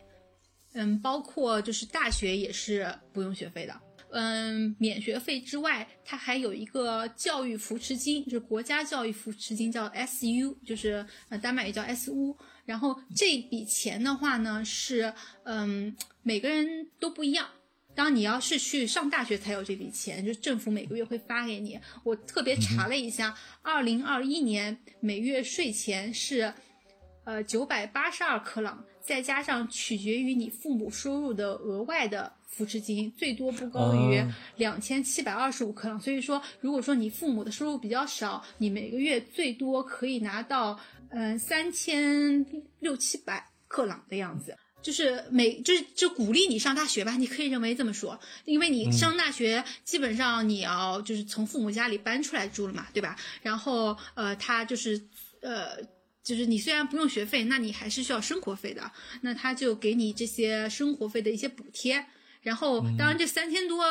嗯，包括就是大学也是不用学费的，嗯，免学费之外，它还有一个教育扶持金，就是国家教育扶持金，叫 SU，就是呃，丹麦也叫 SU。然后这笔钱的话呢，是嗯，每个人都不一样。当你要是去上大学才有这笔钱，就政府每个月会发给你。我特别查了一下，二零二一年每月税前是呃九百八十二克朗，再加上取决于你父母收入的额外的扶持金，最多不高于两千七百二十五克朗。所以说，如果说你父母的收入比较少，你每个月最多可以拿到。嗯，三千六七百克朗的样子，就是每就是就鼓励你上大学吧，你可以认为这么说，因为你上大学基本上你要就是从父母家里搬出来住了嘛，对吧？然后呃，他就是呃，就是你虽然不用学费，那你还是需要生活费的，那他就给你这些生活费的一些补贴。然后当然这三千多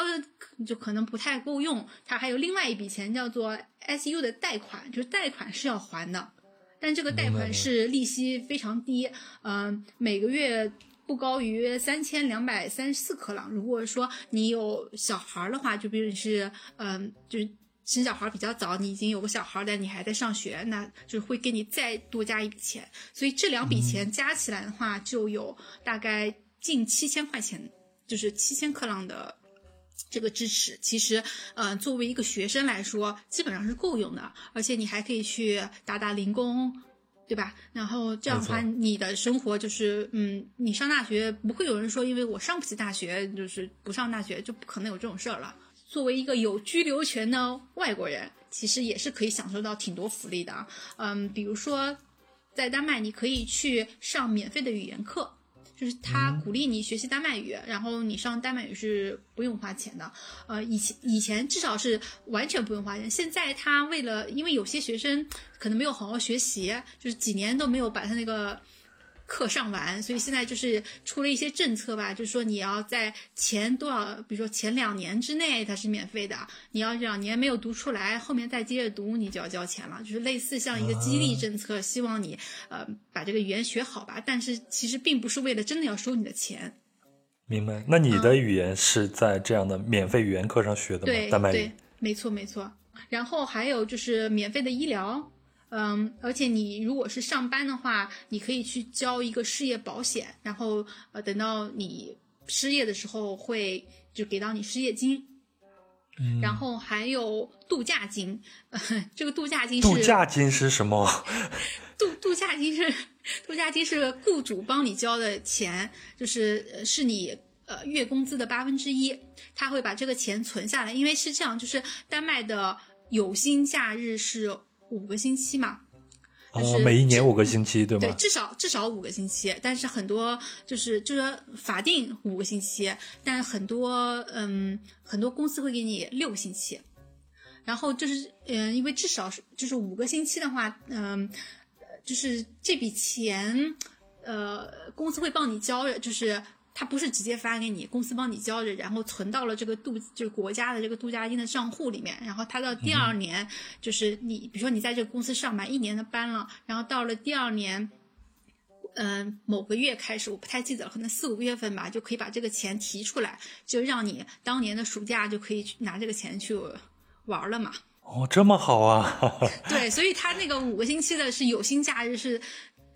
就可能不太够用，他还有另外一笔钱叫做 SU 的贷款，就是贷款是要还的。但这个贷款是利息非常低，嗯，每个月不高于三千两百三十四克朗。如果说你有小孩的话，就比如你是，嗯，就是生小孩比较早，你已经有个小孩，但你还在上学，那就是会给你再多加一笔钱。所以这两笔钱加起来的话，就有大概近七千块钱，就是七千克朗的。这个支持其实，呃，作为一个学生来说，基本上是够用的，而且你还可以去打打零工，对吧？然后这样的话，你的生活就是，嗯，你上大学不会有人说，因为我上不起大学，就是不上大学，就不可能有这种事儿了。作为一个有居留权的外国人，其实也是可以享受到挺多福利的。嗯，比如说在丹麦，你可以去上免费的语言课。就是他鼓励你学习丹麦语，然后你上丹麦语是不用花钱的。呃，以前以前至少是完全不用花钱，现在他为了因为有些学生可能没有好好学习，就是几年都没有把他那个。课上完，所以现在就是出了一些政策吧，就是说你要在前多少，比如说前两年之内它是免费的，你要两年没有读出来，后面再接着读你就要交钱了，就是类似像一个激励政策，希望你呃把这个语言学好吧。但是其实并不是为了真的要收你的钱。明白？那你的语言是在这样的免费语言课上学的吗？丹麦语？没错没错。然后还有就是免费的医疗。嗯，而且你如果是上班的话，你可以去交一个失业保险，然后呃，等到你失业的时候会就给到你失业金。嗯，然后还有度假金，这个度假金度假金是什么？度度假金是度假金是 雇主帮你交的钱，就是是你呃月工资的八分之一，他会把这个钱存下来，因为是这样，就是丹麦的有薪假日是。五个星期嘛，哦，每一年五个星期，对吗？对，至少至少五个星期。但是很多就是就是法定五个星期，但很多嗯很多公司会给你六个星期。然后就是嗯，因为至少是就是五个星期的话，嗯，就是这笔钱，呃，公司会帮你交，就是。他不是直接发给你，公司帮你交着，然后存到了这个度就是国家的这个度假金的账户里面。然后他到第二年，就是你比如说你在这个公司上满一年的班了，然后到了第二年，嗯，某个月开始，我不太记得了，可能四五月份吧，就可以把这个钱提出来，就让你当年的暑假就可以去拿这个钱去玩了嘛。哦，这么好啊！对，所以他那个五个星期的是有薪假日是。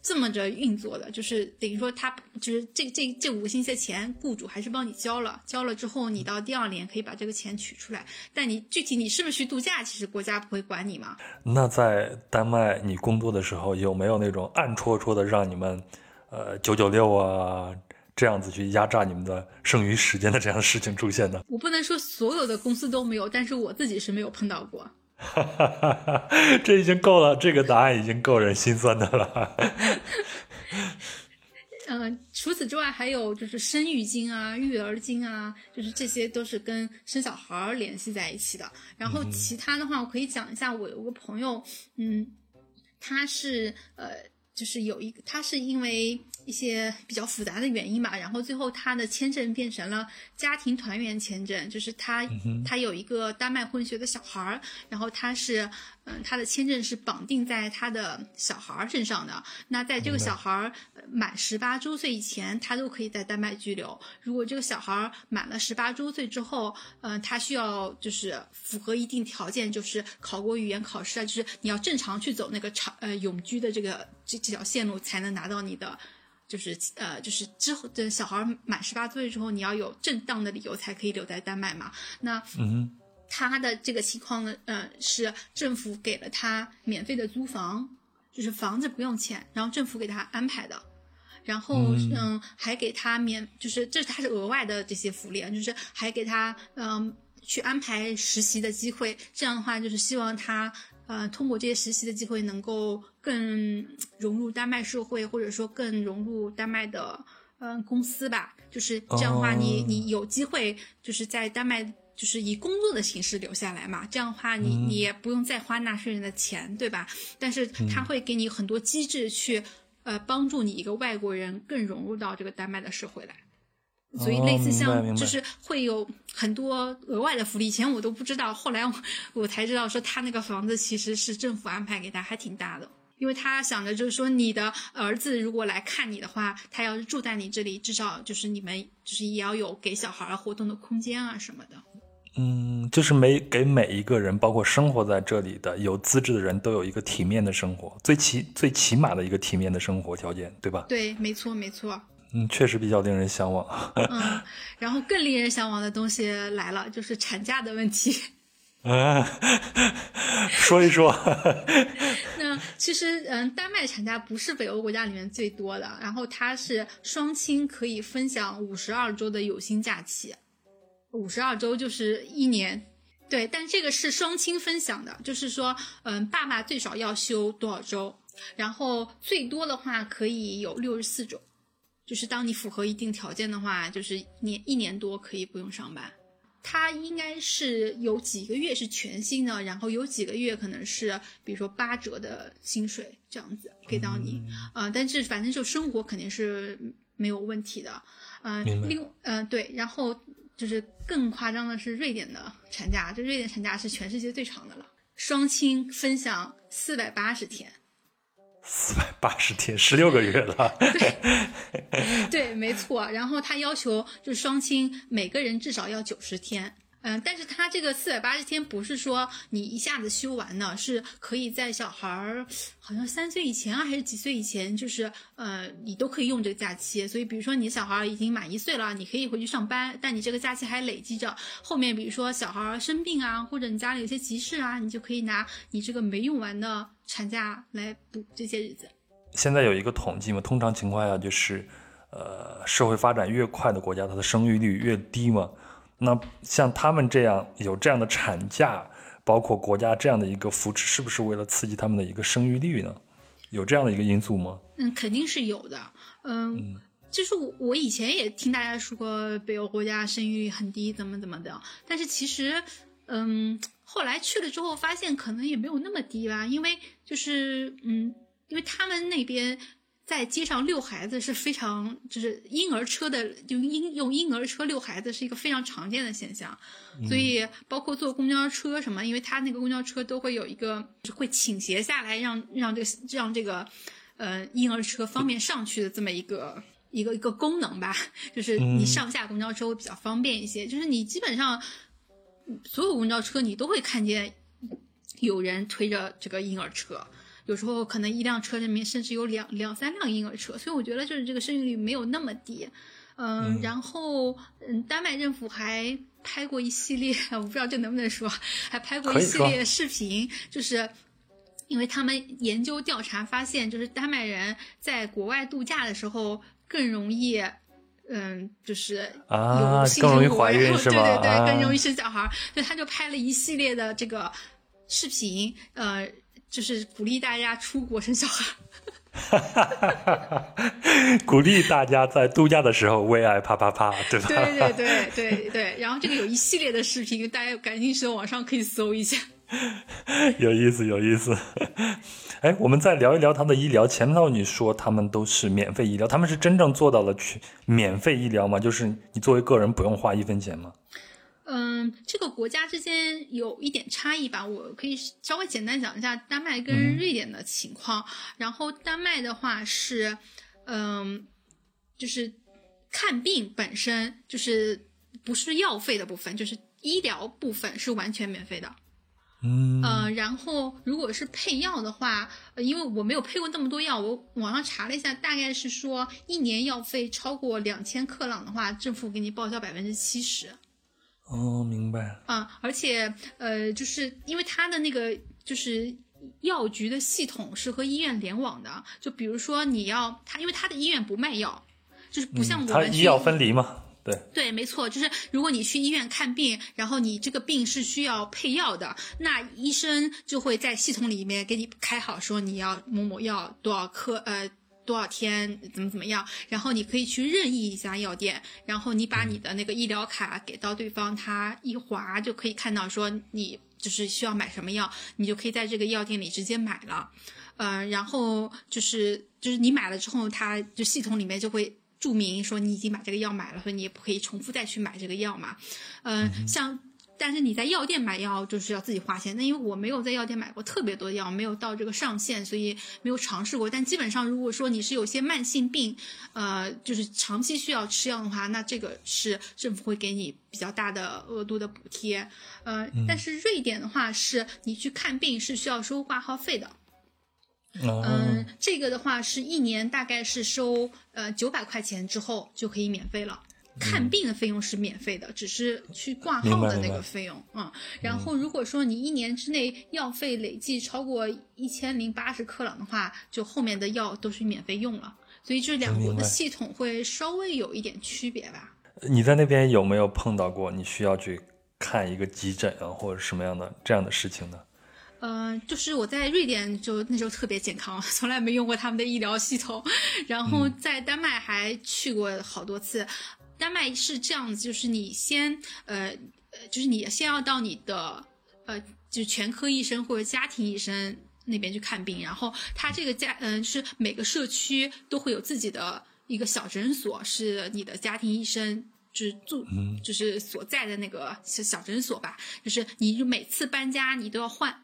这么着运作的，就是等于说他就是这这这五个星期的钱，雇主还是帮你交了，交了之后你到第二年可以把这个钱取出来。但你具体你是不是去度假，其实国家不会管你嘛。那在丹麦你工作的时候，有没有那种暗戳戳的让你们，呃九九六啊这样子去压榨你们的剩余时间的这样的事情出现呢？我不能说所有的公司都没有，但是我自己是没有碰到过。哈哈哈哈这已经够了，这个答案已经够人心酸的了。嗯，除此之外，还有就是生育经啊、育儿经啊，就是这些都是跟生小孩儿联系在一起的。然后其他的话，我可以讲一下，我有个朋友，嗯，他是呃，就是有一个，他是因为。一些比较复杂的原因吧，然后最后他的签证变成了家庭团圆签证，就是他他有一个丹麦混血的小孩儿，然后他是。嗯，他的签证是绑定在他的小孩儿身上的。那在这个小孩儿满十八周岁以前，他都可以在丹麦居留。如果这个小孩儿满了十八周岁之后，嗯，他需要就是符合一定条件，就是考过语言考试啊，就是你要正常去走那个长呃永居的这个这这条线路，才能拿到你的，就是呃就是之后的小孩满十八岁之后，你要有正当的理由才可以留在丹麦嘛。那嗯。他的这个情况呢，呃，是政府给了他免费的租房，就是房子不用钱，然后政府给他安排的，然后嗯，还给他免，就是这他是额外的这些福利啊，就是还给他嗯去安排实习的机会，这样的话就是希望他呃通过这些实习的机会能够更融入丹麦社会，或者说更融入丹麦的嗯公司吧，就是这样的话你你有机会就是在丹麦。就是以工作的形式留下来嘛，这样的话你你也不用再花纳税人的钱，对吧？但是他会给你很多机制去，呃，帮助你一个外国人更融入到这个丹麦的社会来。所以类似像就是会有很多额外的福利，以前我都不知道，后来我我才知道说他那个房子其实是政府安排给他，还挺大的。因为他想着就是说你的儿子如果来看你的话，他要是住在你这里，至少就是你们就是也要有给小孩活动的空间啊什么的。嗯，就是每给每一个人，包括生活在这里的有资质的人都有一个体面的生活，最起最起码的一个体面的生活条件，对吧？对，没错，没错。嗯，确实比较令人向往。嗯，然后更令人向往的东西来了，就是产假的问题。嗯，说一说。那其实，嗯，丹麦产假不是北欧国家里面最多的，然后它是双亲可以分享五十二周的有薪假期。五十二周就是一年，对，但这个是双亲分享的，就是说，嗯，爸爸最少要休多少周，然后最多的话可以有六十四周，就是当你符合一定条件的话，就是年一年多可以不用上班。它应该是有几个月是全薪的，然后有几个月可能是比如说八折的薪水这样子给到你，啊，但是反正就生活肯定是没有问题的，嗯，另嗯对，然后。就是更夸张的是瑞典的产假，就瑞典产假是全世界最长的了，双亲分享四百八十天，四百八十天，十六个月了。对，没错。然后他要求就是双亲每个人至少要九十天。嗯，但是他这个四百八十天不是说你一下子休完的，是可以在小孩儿好像三岁以前啊，还是几岁以前，就是呃，你都可以用这个假期。所以，比如说你小孩已经满一岁了，你可以回去上班，但你这个假期还累积着。后面比如说小孩生病啊，或者你家里有些急事啊，你就可以拿你这个没用完的产假来补这些日子。现在有一个统计嘛，通常情况下就是，呃，社会发展越快的国家，它的生育率越低嘛。那像他们这样有这样的产假，包括国家这样的一个扶持，是不是为了刺激他们的一个生育率呢？有这样的一个因素吗？嗯，肯定是有的。嗯，就是我我以前也听大家说过北欧国家生育率很低，怎么怎么的。但是其实，嗯，后来去了之后发现可能也没有那么低吧，因为就是嗯，因为他们那边。在街上遛孩子是非常，就是婴儿车的，就婴用婴儿车遛孩子是一个非常常见的现象，所以包括坐公交车什么，因为他那个公交车都会有一个会倾斜下来，让让这个让这个，呃，婴儿车方便上去的这么一个一个一个功能吧，就是你上下公交车会比较方便一些，就是你基本上所有公交车你都会看见有人推着这个婴儿车。有时候可能一辆车里面甚至有两两三辆婴儿车，所以我觉得就是这个生育率没有那么低，嗯，然后嗯，丹麦政府还拍过一系列，我不知道这能不能说，还拍过一系列视频，就是因为他们研究调查发现，就是丹麦人在国外度假的时候更容易，嗯，就是啊，更容易怀孕 是吧？对对对，更容易生小孩，所以他就拍了一系列的这个视频，呃。就是鼓励大家出国生小孩，鼓励大家在度假的时候为爱啪啪啪，对吧？对对对对对。然后这个有一系列的视频，大家感兴趣的网上可以搜一下。有意思，有意思。哎，我们再聊一聊他的医疗。前头你说他们都是免费医疗，他们是真正做到了去免费医疗吗？就是你作为个人不用花一分钱吗？嗯，这个国家之间有一点差异吧，我可以稍微简单讲一下丹麦跟瑞典的情况。然后丹麦的话是，嗯，就是看病本身就是不是药费的部分，就是医疗部分是完全免费的。嗯，呃，然后如果是配药的话，因为我没有配过那么多药，我网上查了一下，大概是说一年药费超过两千克朗的话，政府给你报销百分之七十。哦，明白。啊，而且呃，就是因为它的那个就是药局的系统是和医院联网的，就比如说你要他，因为他的医院不卖药，就是不像我们医药分离嘛。对对，没错，就是如果你去医院看病，然后你这个病是需要配药的，那医生就会在系统里面给你开好，说你要某某药多少克，呃。多少天怎么怎么样？然后你可以去任意一家药店，然后你把你的那个医疗卡给到对方，他一划就可以看到说你就是需要买什么药，你就可以在这个药店里直接买了。嗯，然后就是就是你买了之后，他就系统里面就会注明说你已经把这个药买了，所以你也不可以重复再去买这个药嘛。嗯，像。但是你在药店买药就是要自己花钱，那因为我没有在药店买过特别多的药，没有到这个上限，所以没有尝试过。但基本上，如果说你是有些慢性病，呃，就是长期需要吃药的话，那这个是政府会给你比较大的额度的补贴。呃，但是瑞典的话，是你去看病是需要收挂号费的。嗯，这个的话是一年大概是收呃九百块钱之后就可以免费了。看病的费用是免费的，只是去挂号的那个费用啊。然后如果说你一年之内药费累计超过一千零八十克朗的话，就后面的药都是免费用了。所以这两国的系统会稍微有一点区别吧。你在那边有没有碰到过你需要去看一个急诊啊，或者什么样的这样的事情呢？嗯，就是我在瑞典就那时候特别健康，从来没用过他们的医疗系统。然后在丹麦还去过好多次。丹麦是这样子，就是你先呃呃，就是你先要到你的呃，就是全科医生或者家庭医生那边去看病。然后他这个家嗯，是每个社区都会有自己的一个小诊所，是你的家庭医生就是住就是所在的那个小小诊所吧。就是你每次搬家你都要换。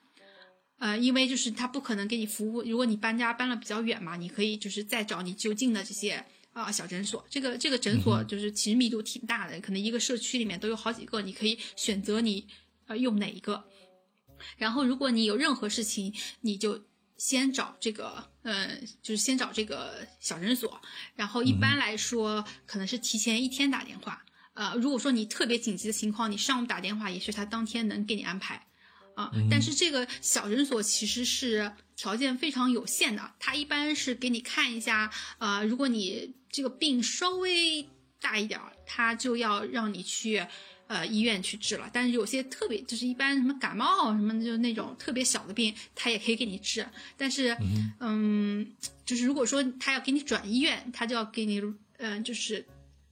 呃，因为就是他不可能给你服务，如果你搬家搬了比较远嘛，你可以就是再找你就近的这些啊小诊所。这个这个诊所就是其实密度挺大的，可能一个社区里面都有好几个，你可以选择你呃用哪一个。然后如果你有任何事情，你就先找这个，嗯，就是先找这个小诊所。然后一般来说可能是提前一天打电话。呃，如果说你特别紧急的情况，你上午打电话，也许他当天能给你安排。啊，但是这个小诊所其实是条件非常有限的，他一般是给你看一下，呃，如果你这个病稍微大一点儿，他就要让你去呃医院去治了。但是有些特别就是一般什么感冒什么的就那种特别小的病，他也可以给你治。但是嗯，就是如果说他要给你转医院，他就要给你嗯，就是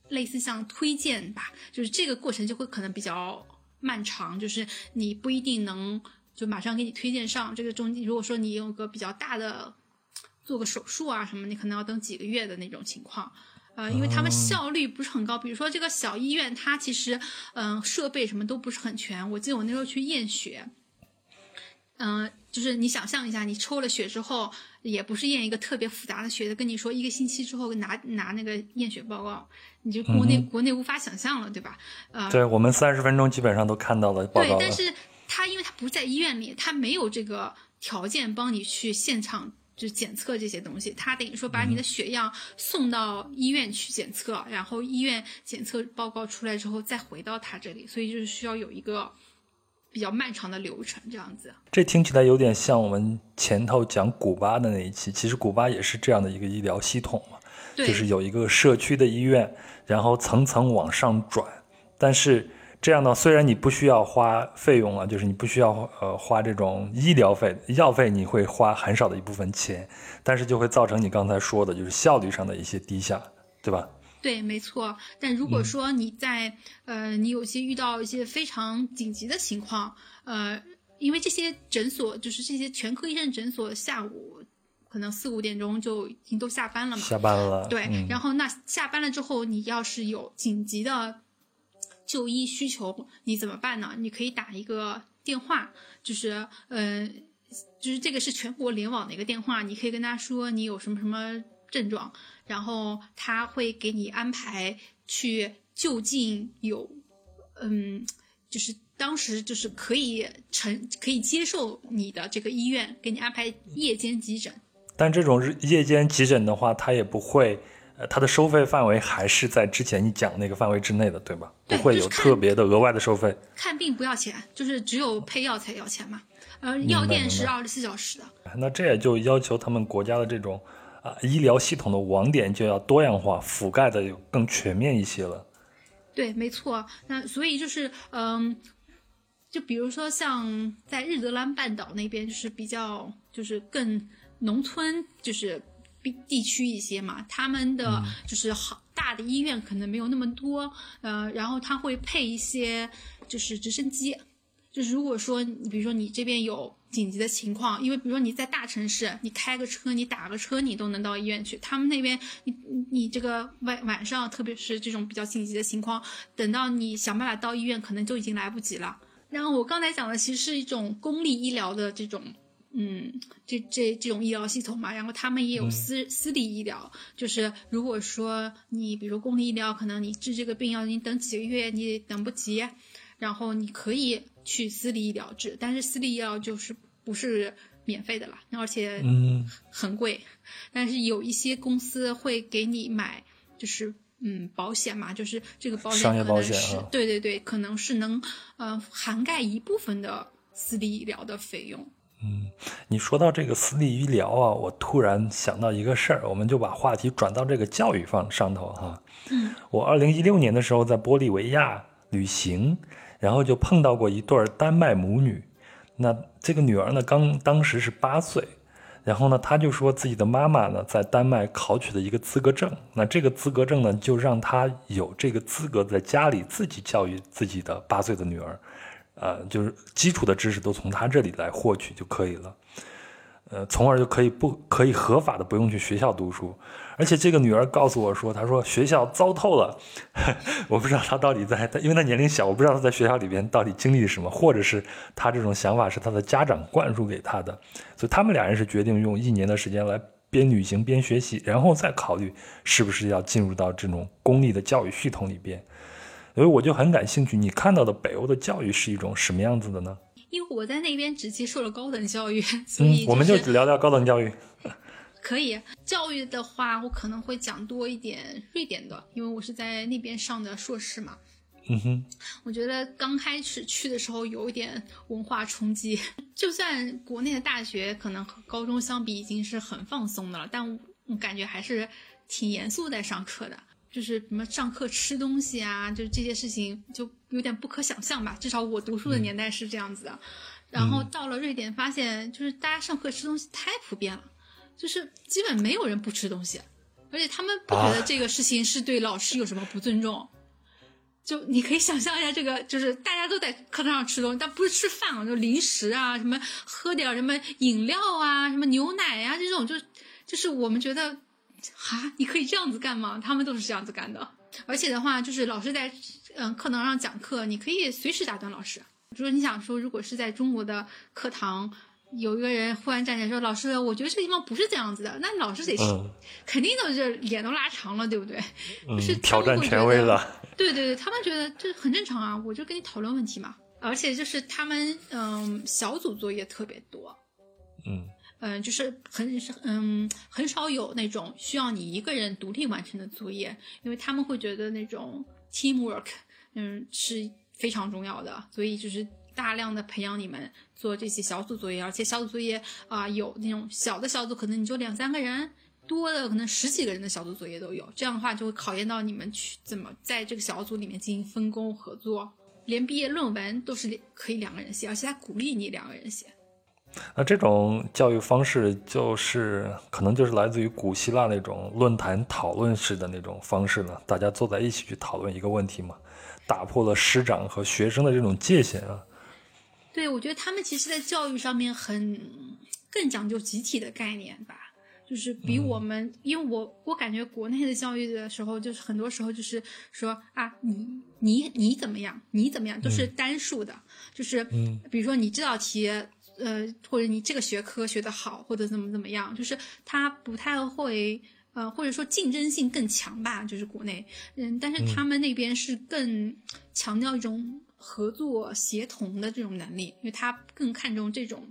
类似像推荐吧，就是这个过程就会可能比较。漫长，就是你不一定能就马上给你推荐上这个中。如果说你有个比较大的做个手术啊什么，你可能要等几个月的那种情况，呃，因为他们效率不是很高。比如说这个小医院，它其实嗯设备什么都不是很全。我记得我那时候去验血，嗯，就是你想象一下，你抽了血之后。也不是验一个特别复杂的血的，跟你说一个星期之后拿拿那个验血报告，你就国内国内无法想象了，对吧？呃，对我们三十分钟基本上都看到了报告对，但是他因为他不在医院里，他没有这个条件帮你去现场就检测这些东西，他等于说把你的血样送到医院去检测，然后医院检测报告出来之后再回到他这里，所以就是需要有一个。比较漫长的流程，这样子。这听起来有点像我们前头讲古巴的那一期。其实古巴也是这样的一个医疗系统嘛，就是有一个社区的医院，然后层层往上转。但是这样呢，虽然你不需要花费用啊，就是你不需要呃花这种医疗费、药费，你会花很少的一部分钱，但是就会造成你刚才说的，就是效率上的一些低下，对吧？对，没错。但如果说你在呃，你有些遇到一些非常紧急的情况，呃，因为这些诊所就是这些全科医生诊所，下午可能四五点钟就已经都下班了嘛。下班了。对，然后那下班了之后，你要是有紧急的就医需求，你怎么办呢？你可以打一个电话，就是呃，就是这个是全国联网的一个电话，你可以跟他说你有什么什么症状。然后他会给你安排去就近有，嗯，就是当时就是可以承可以接受你的这个医院给你安排夜间急诊。但这种夜间急诊的话，它也不会，呃，它的收费范围还是在之前你讲那个范围之内的，对吧？不会有特别的额外的收费。看病不要钱，就是只有配药才要钱嘛。呃，药店是二十四小时的。那这也就要求他们国家的这种。医疗系统的网点就要多样化，覆盖的有更全面一些了。对，没错。那所以就是，嗯，就比如说像在日德兰半岛那边，就是比较就是更农村，就是地区一些嘛，他们的就是好大的医院可能没有那么多，呃，然后他会配一些就是直升机，就是如果说你比如说你这边有。紧急的情况，因为比如说你在大城市，你开个车，你打个车，你都能到医院去。他们那边，你你这个晚晚上，特别是这种比较紧急的情况，等到你想办法到医院，可能就已经来不及了。然后我刚才讲的其实是一种公立医疗的这种，嗯，这这这种医疗系统嘛。然后他们也有私私立医疗，就是如果说你比如公立医疗，可能你治这个病要你等几个月，你等不及，然后你可以。去私立医疗治，但是私立医疗就是不是免费的了，而且很贵。但是有一些公司会给你买，就是嗯保险嘛，就是这个保险可能是对对对，可能是能呃涵盖一部分的私立医疗的费用。嗯，你说到这个私立医疗啊，我突然想到一个事儿，我们就把话题转到这个教育方上头哈。嗯，我二零一六年的时候在玻利维亚旅行。然后就碰到过一对丹麦母女。那这个女儿呢，刚当时是八岁，然后呢，她就说自己的妈妈呢在丹麦考取了一个资格证，那这个资格证呢，就让她有这个资格在家里自己教育自己的八岁的女儿，呃，就是基础的知识都从她这里来获取就可以了。呃，从而就可以不可以合法的不用去学校读书，而且这个女儿告诉我说，她说学校糟透了，我不知道她到底在，因为她年龄小，我不知道她在学校里边到底经历了什么，或者是她这种想法是她的家长灌输给她的，所以他们俩人是决定用一年的时间来边旅行边学习，然后再考虑是不是要进入到这种公立的教育系统里边，所以我就很感兴趣，你看到的北欧的教育是一种什么样子的呢？因为我在那边只接受了高等教育，所以我们就只聊聊高等教育。可以，教育的话，我可能会讲多一点瑞典的，因为我是在那边上的硕士嘛。嗯哼，我觉得刚开始去的时候有一点文化冲击，就算国内的大学可能和高中相比已经是很放松的了，但我感觉还是挺严肃在上课的。就是什么上课吃东西啊，就是这些事情就有点不可想象吧。至少我读书的年代是这样子的。然后到了瑞典，发现就是大家上课吃东西太普遍了，就是基本没有人不吃东西，而且他们不觉得这个事情是对老师有什么不尊重。就你可以想象一下，这个就是大家都在课堂上吃东西，但不是吃饭啊，就零食啊，什么喝点什么饮料啊，什么牛奶呀这种，就就是我们觉得。哈，你可以这样子干吗？他们都是这样子干的。而且的话，就是老师在嗯课堂上讲课，你可以随时打断老师。就是你想说，如果是在中国的课堂，有一个人忽然站起来说：“老师，我觉得这个地方不是这样子的。”那老师得肯定都是脸都拉长了，对不对？就是挑战权威了。对对对，他们觉得这很正常啊，我就跟你讨论问题嘛。而且就是他们嗯小组作业特别多，嗯。嗯，就是很嗯很少有那种需要你一个人独立完成的作业，因为他们会觉得那种 teamwork 嗯是非常重要的，所以就是大量的培养你们做这些小组作业，而且小组作业啊有那种小的小组可能你就两三个人，多的可能十几个人的小组作业都有，这样的话就会考验到你们去怎么在这个小组里面进行分工合作，连毕业论文都是可以两个人写，而且他鼓励你两个人写。那这种教育方式，就是可能就是来自于古希腊那种论坛讨论式的那种方式了，大家坐在一起去讨论一个问题嘛，打破了师长和学生的这种界限啊。对，我觉得他们其实，在教育上面很更讲究集体的概念吧，就是比我们，因为我我感觉国内的教育的时候，就是很多时候就是说啊，你你你怎么样，你怎么样，都是单数的，就是比如说你这道题。呃，或者你这个学科学得好，或者怎么怎么样，就是他不太会，呃，或者说竞争性更强吧，就是国内，嗯，但是他们那边是更强调一种合作协同的这种能力，因为他更看重这种。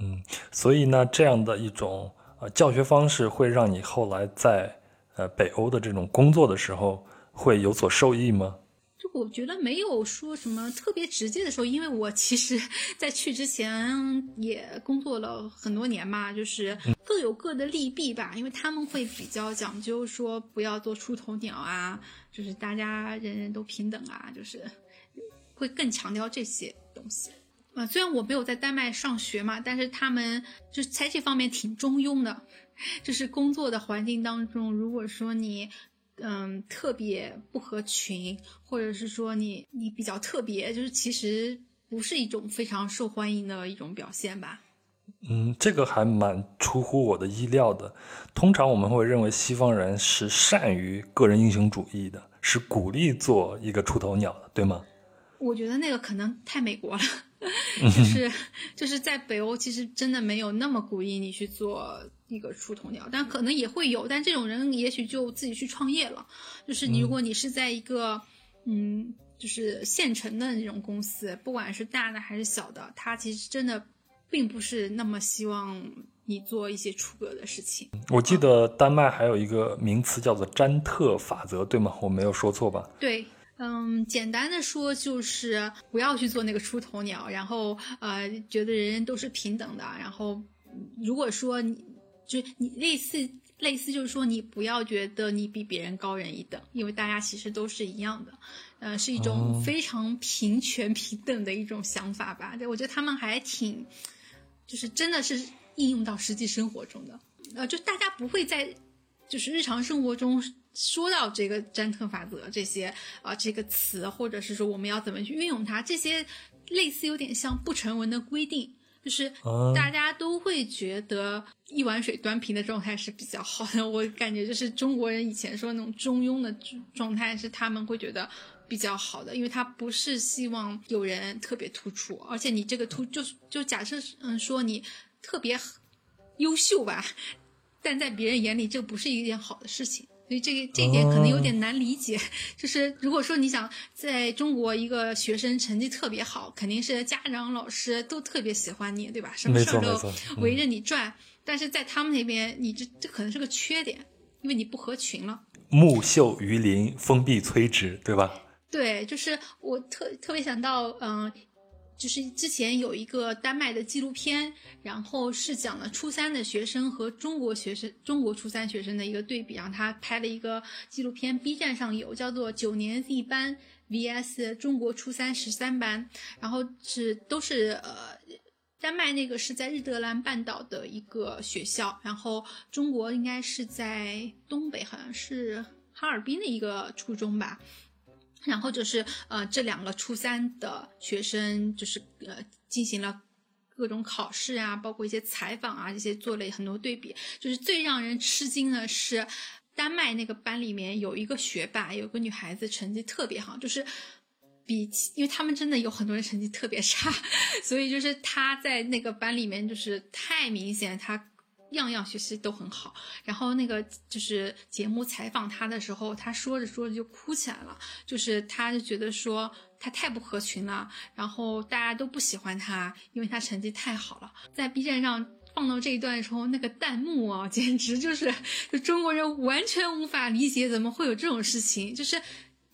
嗯，所以呢，这样的一种呃教学方式会让你后来在呃北欧的这种工作的时候会有所受益吗？就我觉得没有说什么特别直接的时候，因为我其实在去之前也工作了很多年嘛，就是各有各的利弊吧。因为他们会比较讲究说不要做出头鸟啊，就是大家人人都平等啊，就是会更强调这些东西。啊，虽然我没有在丹麦上学嘛，但是他们就是在这方面挺中庸的，就是工作的环境当中，如果说你。嗯，特别不合群，或者是说你你比较特别，就是其实不是一种非常受欢迎的一种表现吧。嗯，这个还蛮出乎我的意料的。通常我们会认为西方人是善于个人英雄主义的，是鼓励做一个出头鸟的，对吗？我觉得那个可能太美国了，就是就是在北欧，其实真的没有那么鼓励你去做一个出头鸟，但可能也会有，但这种人也许就自己去创业了。就是你如果你是在一个嗯，就是现成的那种公司，不管是大的还是小的，他其实真的并不是那么希望你做一些出格的事情。我记得丹麦还有一个名词叫做詹特法则，对吗？我没有说错吧？对。嗯，简单的说就是不要去做那个出头鸟，然后呃，觉得人人都是平等的。然后如果说你就你类似类似就是说，你不要觉得你比别人高人一等，因为大家其实都是一样的，呃，是一种非常平权平等的一种想法吧。对，我觉得他们还挺，就是真的是应用到实际生活中的，呃，就大家不会在就是日常生活中说到这个詹特法则这些啊这个词，或者是说我们要怎么去运用它，这些类似有点像不成文的规定。就是大家都会觉得一碗水端平的状态是比较好的。我感觉就是中国人以前说那种中庸的状态是他们会觉得比较好的，因为他不是希望有人特别突出，而且你这个突就是就假设嗯说你特别优秀吧，但在别人眼里这不是一件好的事情。所以这个这一点可能有点难理解，就是如果说你想在中国一个学生成绩特别好，肯定是家长老师都特别喜欢你，对吧？什么事儿都围着你转。但是在他们那边，你这这可能是个缺点，因为你不合群了。木秀于林，风必摧之，对吧？对，就是我特特别想到，嗯。就是之前有一个丹麦的纪录片，然后是讲了初三的学生和中国学生、中国初三学生的一个对比，然后他拍了一个纪录片，B 站上有，叫做《九年一班 VS 中国初三十三班》，然后是都是呃，丹麦那个是在日德兰半岛的一个学校，然后中国应该是在东北，好像是哈尔滨的一个初中吧。然后就是呃，这两个初三的学生就是呃，进行了各种考试啊，包括一些采访啊，这些做了很多对比。就是最让人吃惊的是，丹麦那个班里面有一个学霸，有个女孩子成绩特别好，就是比因为他们真的有很多人成绩特别差，所以就是她在那个班里面就是太明显，她。样样学习都很好，然后那个就是节目采访他的时候，他说着说着就哭起来了，就是他就觉得说他太不合群了，然后大家都不喜欢他，因为他成绩太好了。在 B 站上放到这一段的时候，那个弹幕啊，简直就是就中国人完全无法理解怎么会有这种事情，就是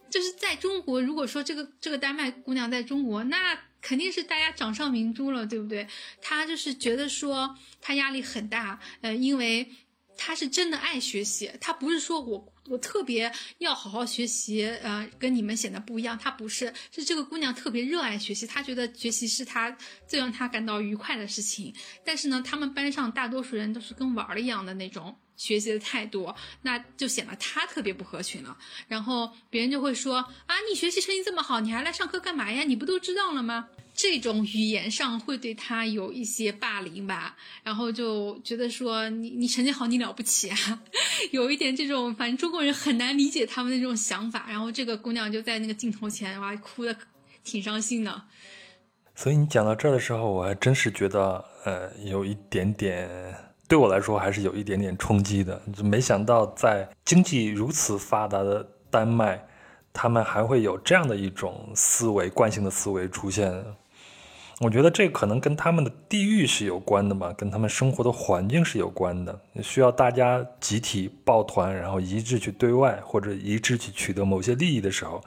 就是在中国，如果说这个这个丹麦姑娘在中国，那。肯定是大家掌上明珠了，对不对？他就是觉得说他压力很大，呃，因为他是真的爱学习，他不是说我我特别要好好学习，呃，跟你们显得不一样。他不是，是这个姑娘特别热爱学习，她觉得学习是她最让她感到愉快的事情。但是呢，他们班上大多数人都是跟玩儿一样的那种。学习的太多，那就显得他特别不合群了。然后别人就会说：“啊，你学习成绩这么好，你还来上课干嘛呀？你不都知道了吗？”这种语言上会对他有一些霸凌吧。然后就觉得说：“你你成绩好，你了不起啊？” 有一点这种，反正中国人很难理解他们的这种想法。然后这个姑娘就在那个镜头前，哇，哭的挺伤心的。所以你讲到这儿的时候，我还真是觉得，呃，有一点点。对我来说还是有一点点冲击的，就没想到在经济如此发达的丹麦，他们还会有这样的一种思维惯性的思维出现。我觉得这可能跟他们的地域是有关的嘛，跟他们生活的环境是有关的，需要大家集体抱团，然后一致去对外或者一致去取得某些利益的时候，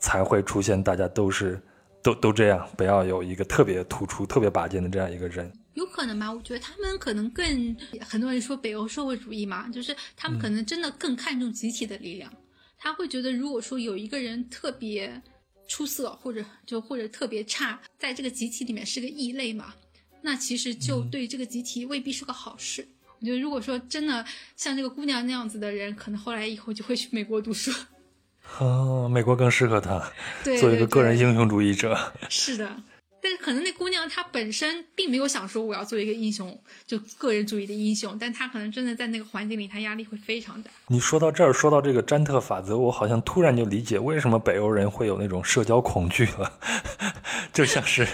才会出现大家都是都都这样，不要有一个特别突出、特别拔尖的这样一个人。有可能吧？我觉得他们可能更很多人说北欧社会主义嘛，就是他们可能真的更看重集体的力量。他会觉得，如果说有一个人特别出色，或者就或者特别差，在这个集体里面是个异类嘛，那其实就对这个集体未必是个好事。我觉得，如果说真的像这个姑娘那样子的人，可能后来以后就会去美国读书。啊，美国更适合他，对，做一个个人英雄主义者。是的。可能那姑娘她本身并没有想说我要做一个英雄，就个人主义的英雄，但她可能真的在那个环境里，她压力会非常大。你说到这儿，说到这个詹特法则，我好像突然就理解为什么北欧人会有那种社交恐惧了，就像是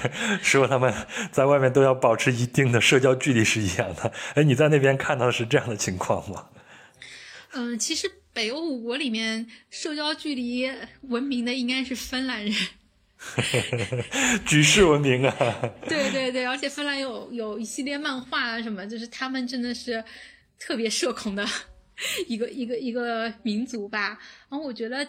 说他们在外面都要保持一定的社交距离是一样的。哎，你在那边看到的是这样的情况吗？嗯，其实北欧五国里面社交距离闻名的应该是芬兰人。举世闻名啊！对对对，而且芬兰有有一系列漫画啊，什么，就是他们真的是特别社恐的 一个一个一个民族吧。然后我觉得，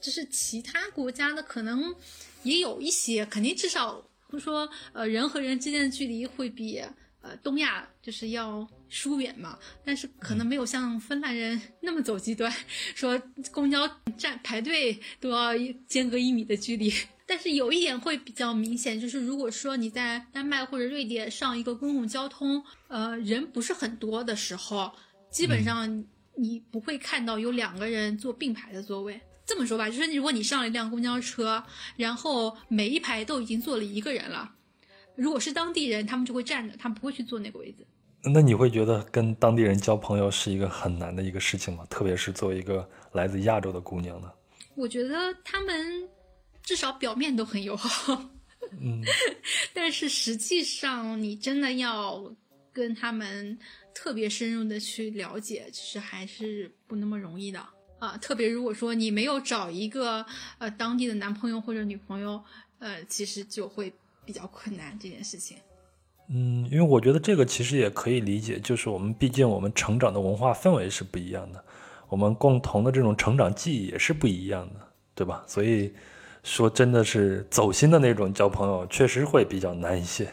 就是其他国家的可能也有一些，肯定至少不说，呃，人和人之间的距离会比呃东亚就是要疏远嘛，但是可能没有像芬兰人那么走极端，说公交站排队都要间隔一米的距离。但是有一点会比较明显，就是如果说你在丹麦或者瑞典上一个公共交通，呃，人不是很多的时候，基本上你不会看到有两个人坐并排的座位。这么说吧，就是如果你上了一辆公交车，然后每一排都已经坐了一个人了，如果是当地人，他们就会站着，他们不会去坐那个位置。那你会觉得跟当地人交朋友是一个很难的一个事情吗？特别是作为一个来自亚洲的姑娘呢？我觉得他们至少表面都很友好，嗯，但是实际上你真的要跟他们特别深入的去了解，其实还是不那么容易的。啊，特别如果说你没有找一个呃当地的男朋友或者女朋友，呃，其实就会比较困难这件事情。嗯，因为我觉得这个其实也可以理解，就是我们毕竟我们成长的文化氛围是不一样的，我们共同的这种成长记忆也是不一样的，对吧？所以说真的是走心的那种交朋友，确实会比较难一些。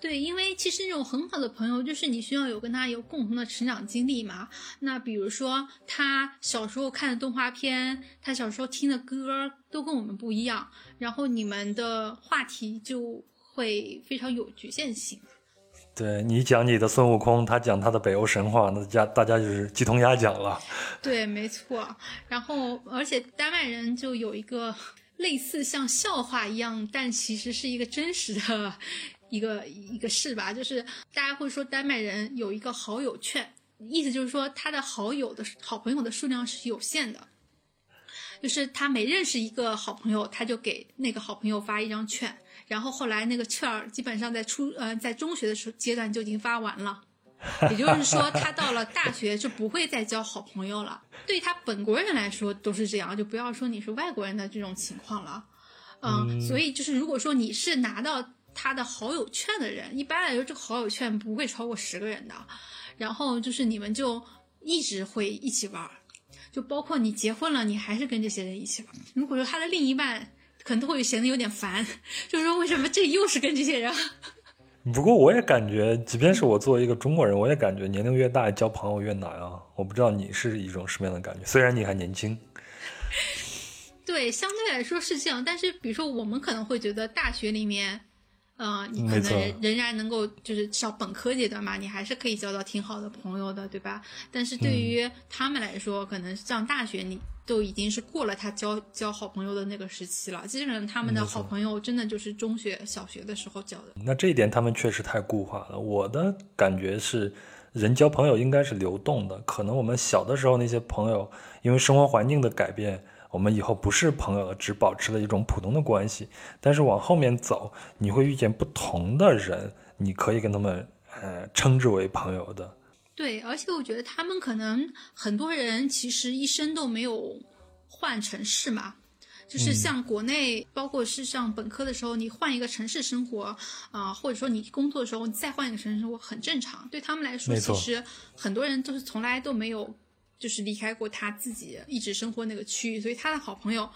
对，因为其实那种很好的朋友，就是你需要有跟他有共同的成长经历嘛。那比如说他小时候看的动画片，他小时候听的歌都跟我们不一样，然后你们的话题就会非常有局限性。对你讲你的孙悟空，他讲他的北欧神话，那家大家就是鸡同鸭讲了。对，没错。然后而且丹麦人就有一个类似像笑话一样，但其实是一个真实的。一个一个事吧，就是大家会说丹麦人有一个好友券，意思就是说他的好友的好朋友的数量是有限的，就是他每认识一个好朋友，他就给那个好朋友发一张券，然后后来那个券儿基本上在初呃在中学的时候阶段就已经发完了，也就是说他到了大学就不会再交好朋友了。对他本国人来说都是这样，就不要说你是外国人的这种情况了，嗯，所以就是如果说你是拿到。他的好友券的人，一般来说这个好友券不会超过十个人的，然后就是你们就一直会一起玩，就包括你结婚了，你还是跟这些人一起玩。如果说他的另一半可能都会显得有点烦，就是说为什么这又是跟这些人？不过我也感觉，即便是我作为一个中国人，我也感觉年龄越大交朋友越难啊。我不知道你是一种什么样的感觉，虽然你还年轻。对，相对来说是这样，但是比如说我们可能会觉得大学里面。呃，你可能仍然能够，就是至少本科阶段嘛，你还是可以交到挺好的朋友的，对吧？但是对于他们来说，可能上大学你都已经是过了他交交好朋友的那个时期了。基本上他们的好朋友真的就是中学、小学的时候交的。那这一点他们确实太固化了。我的感觉是，人交朋友应该是流动的。可能我们小的时候那些朋友，因为生活环境的改变。我们以后不是朋友了，只保持了一种普通的关系。但是往后面走，你会遇见不同的人，你可以跟他们呃称之为朋友的。对，而且我觉得他们可能很多人其实一生都没有换城市嘛，就是像国内，包括是上本科的时候，你换一个城市生活啊，或者说你工作的时候，你再换一个城市生活很正常。对他们来说，其实很多人都是从来都没有。就是离开过他自己一直生活那个区域，所以他的好朋友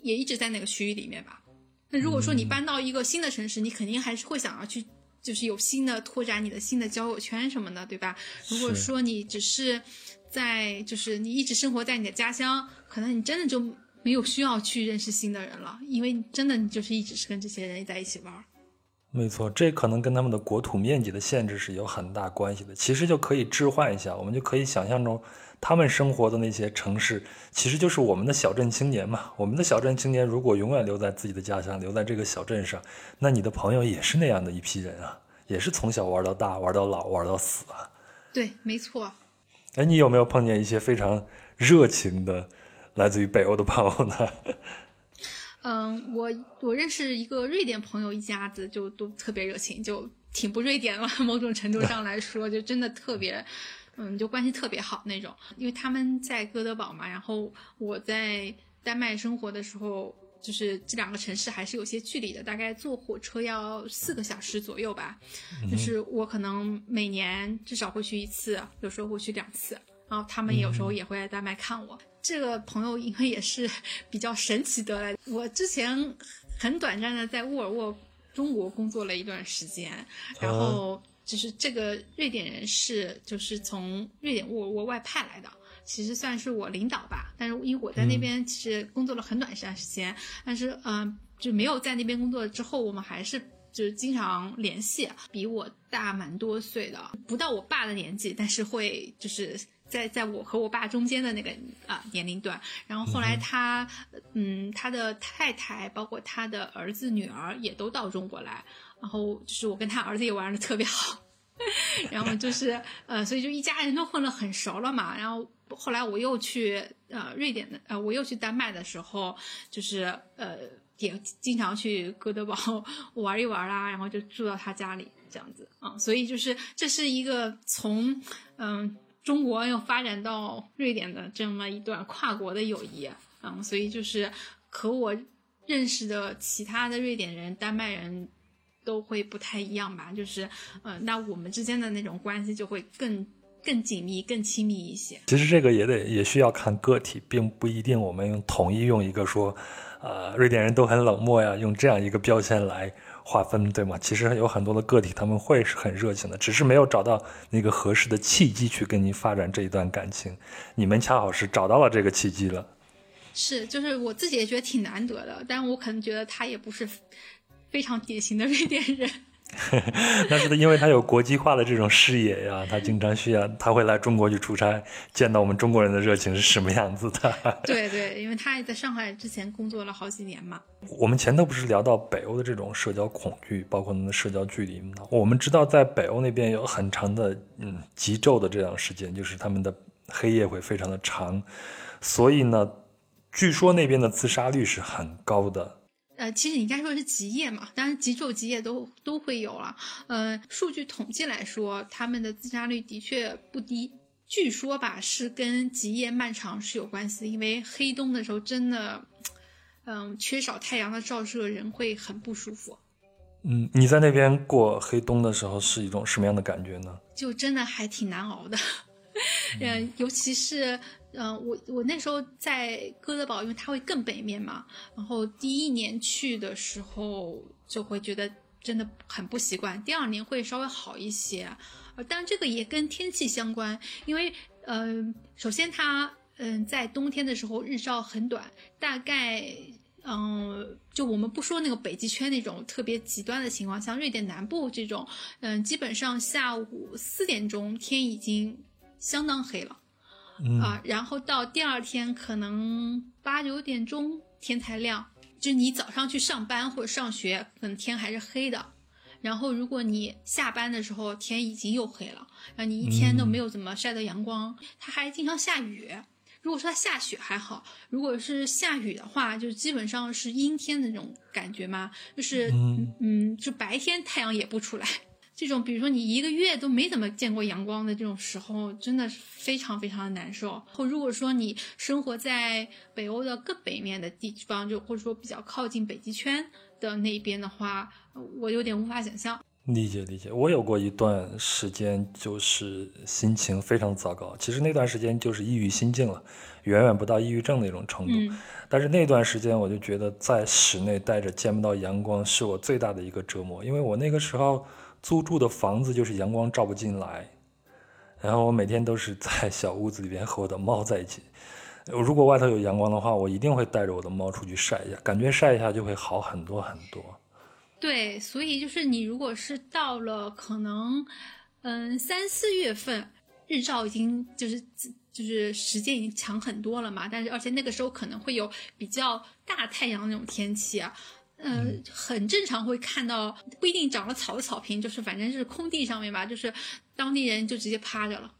也一直在那个区域里面吧。那如果说你搬到一个新的城市，你肯定还是会想要去，就是有新的拓展你的新的交友圈什么的，对吧？如果说你只是在，就是你一直生活在你的家乡，可能你真的就没有需要去认识新的人了，因为真的你就是一直是跟这些人在一起玩。没错，这可能跟他们的国土面积的限制是有很大关系的。其实就可以置换一下，我们就可以想象中。他们生活的那些城市，其实就是我们的小镇青年嘛。我们的小镇青年如果永远留在自己的家乡，留在这个小镇上，那你的朋友也是那样的一批人啊，也是从小玩到大，玩到老，玩到死啊。对，没错。哎，你有没有碰见一些非常热情的来自于北欧的朋友呢？嗯，我我认识一个瑞典朋友，一家子就都特别热情，就挺不瑞典了。某种程度上来说，就真的特别。嗯，就关系特别好那种，因为他们在哥德堡嘛，然后我在丹麦生活的时候，就是这两个城市还是有些距离的，大概坐火车要四个小时左右吧。就是我可能每年至少会去一次，有时候会去两次，然后他们有时候也会来丹麦看我。这个朋友因为也是 比较神奇得来，我之前很短暂的在沃尔沃中国工作了一段时间，然后。就是这个瑞典人是就是从瑞典沃尔沃外派来的，其实算是我领导吧。但是因为我在那边其实工作了很短一段时间，但是嗯，就没有在那边工作之后，我们还是就是经常联系，比我大蛮多岁的，不到我爸的年纪，但是会就是。在在我和我爸中间的那个啊年龄段，然后后来他，嗯，他的太太，包括他的儿子女儿也都到中国来，然后就是我跟他儿子也玩的特别好，然后就是呃，所以就一家人都混得很熟了嘛。然后后来我又去呃瑞典的呃我又去丹麦的时候，就是呃也经常去哥德堡 玩一玩啦，然后就住到他家里这样子啊，所以就是这是一个从嗯。中国又发展到瑞典的这么一段跨国的友谊，嗯，所以就是和我认识的其他的瑞典人、丹麦人都会不太一样吧，就是，呃，那我们之间的那种关系就会更更紧密、更亲密一些。其实这个也得也需要看个体，并不一定我们用统一用一个说，呃，瑞典人都很冷漠呀，用这样一个标签来。划分对吗？其实有很多的个体，他们会是很热情的，只是没有找到那个合适的契机去跟您发展这一段感情。你们恰好是找到了这个契机了。是，就是我自己也觉得挺难得的，但我可能觉得他也不是非常典型的瑞典人。那是因为他有国际化的这种视野呀，他经常需要，他会来中国去出差，见到我们中国人的热情是什么样子的。对对，因为他也在上海之前工作了好几年嘛。我们前头不是聊到北欧的这种社交恐惧，包括他们的社交距离吗？我们知道在北欧那边有很长的嗯极昼的这样时间，就是他们的黑夜会非常的长，所以呢，据说那边的自杀率是很高的。呃，其实你应该说是极夜嘛，当然极昼、极夜都都会有了。呃，数据统计来说，他们的自杀率的确不低。据说吧，是跟极夜漫长是有关系的，因为黑冬的时候真的，嗯，缺少太阳的照射，人会很不舒服。嗯，你在那边过黑冬的时候是一种什么样的感觉呢？就真的还挺难熬的，嗯，尤其是。嗯，我我那时候在哥德堡，因为它会更北面嘛，然后第一年去的时候就会觉得真的很不习惯，第二年会稍微好一些，呃，但这个也跟天气相关，因为嗯，首先它嗯在冬天的时候日照很短，大概嗯就我们不说那个北极圈那种特别极端的情况，像瑞典南部这种，嗯，基本上下午四点钟天已经相当黑了。啊，然后到第二天可能八九点钟天才亮，就你早上去上班或者上学，可能天还是黑的。然后如果你下班的时候天已经又黑了，然后你一天都没有怎么晒到阳光，它还经常下雨。如果说它下雪还好，如果是下雨的话，就基本上是阴天的那种感觉嘛，就是嗯，就白天太阳也不出来。这种，比如说你一个月都没怎么见过阳光的这种时候，真的是非常非常的难受。或如果说你生活在北欧的更北面的地方，就或者说比较靠近北极圈的那边的话，我有点无法想象。理解理解，我有过一段时间就是心情非常糟糕，其实那段时间就是抑郁心境了，远远不到抑郁症那种程度。但是那段时间我就觉得在室内待着见不到阳光是我最大的一个折磨，因为我那个时候。租住的房子就是阳光照不进来，然后我每天都是在小屋子里边和我的猫在一起。如果外头有阳光的话，我一定会带着我的猫出去晒一下，感觉晒一下就会好很多很多。对，所以就是你如果是到了可能，嗯，三四月份，日照已经就是就是时间已经强很多了嘛，但是而且那个时候可能会有比较大太阳那种天气啊。嗯，很正常会看到，不一定长了草的草坪，就是反正是空地上面吧，就是当地人就直接趴着了。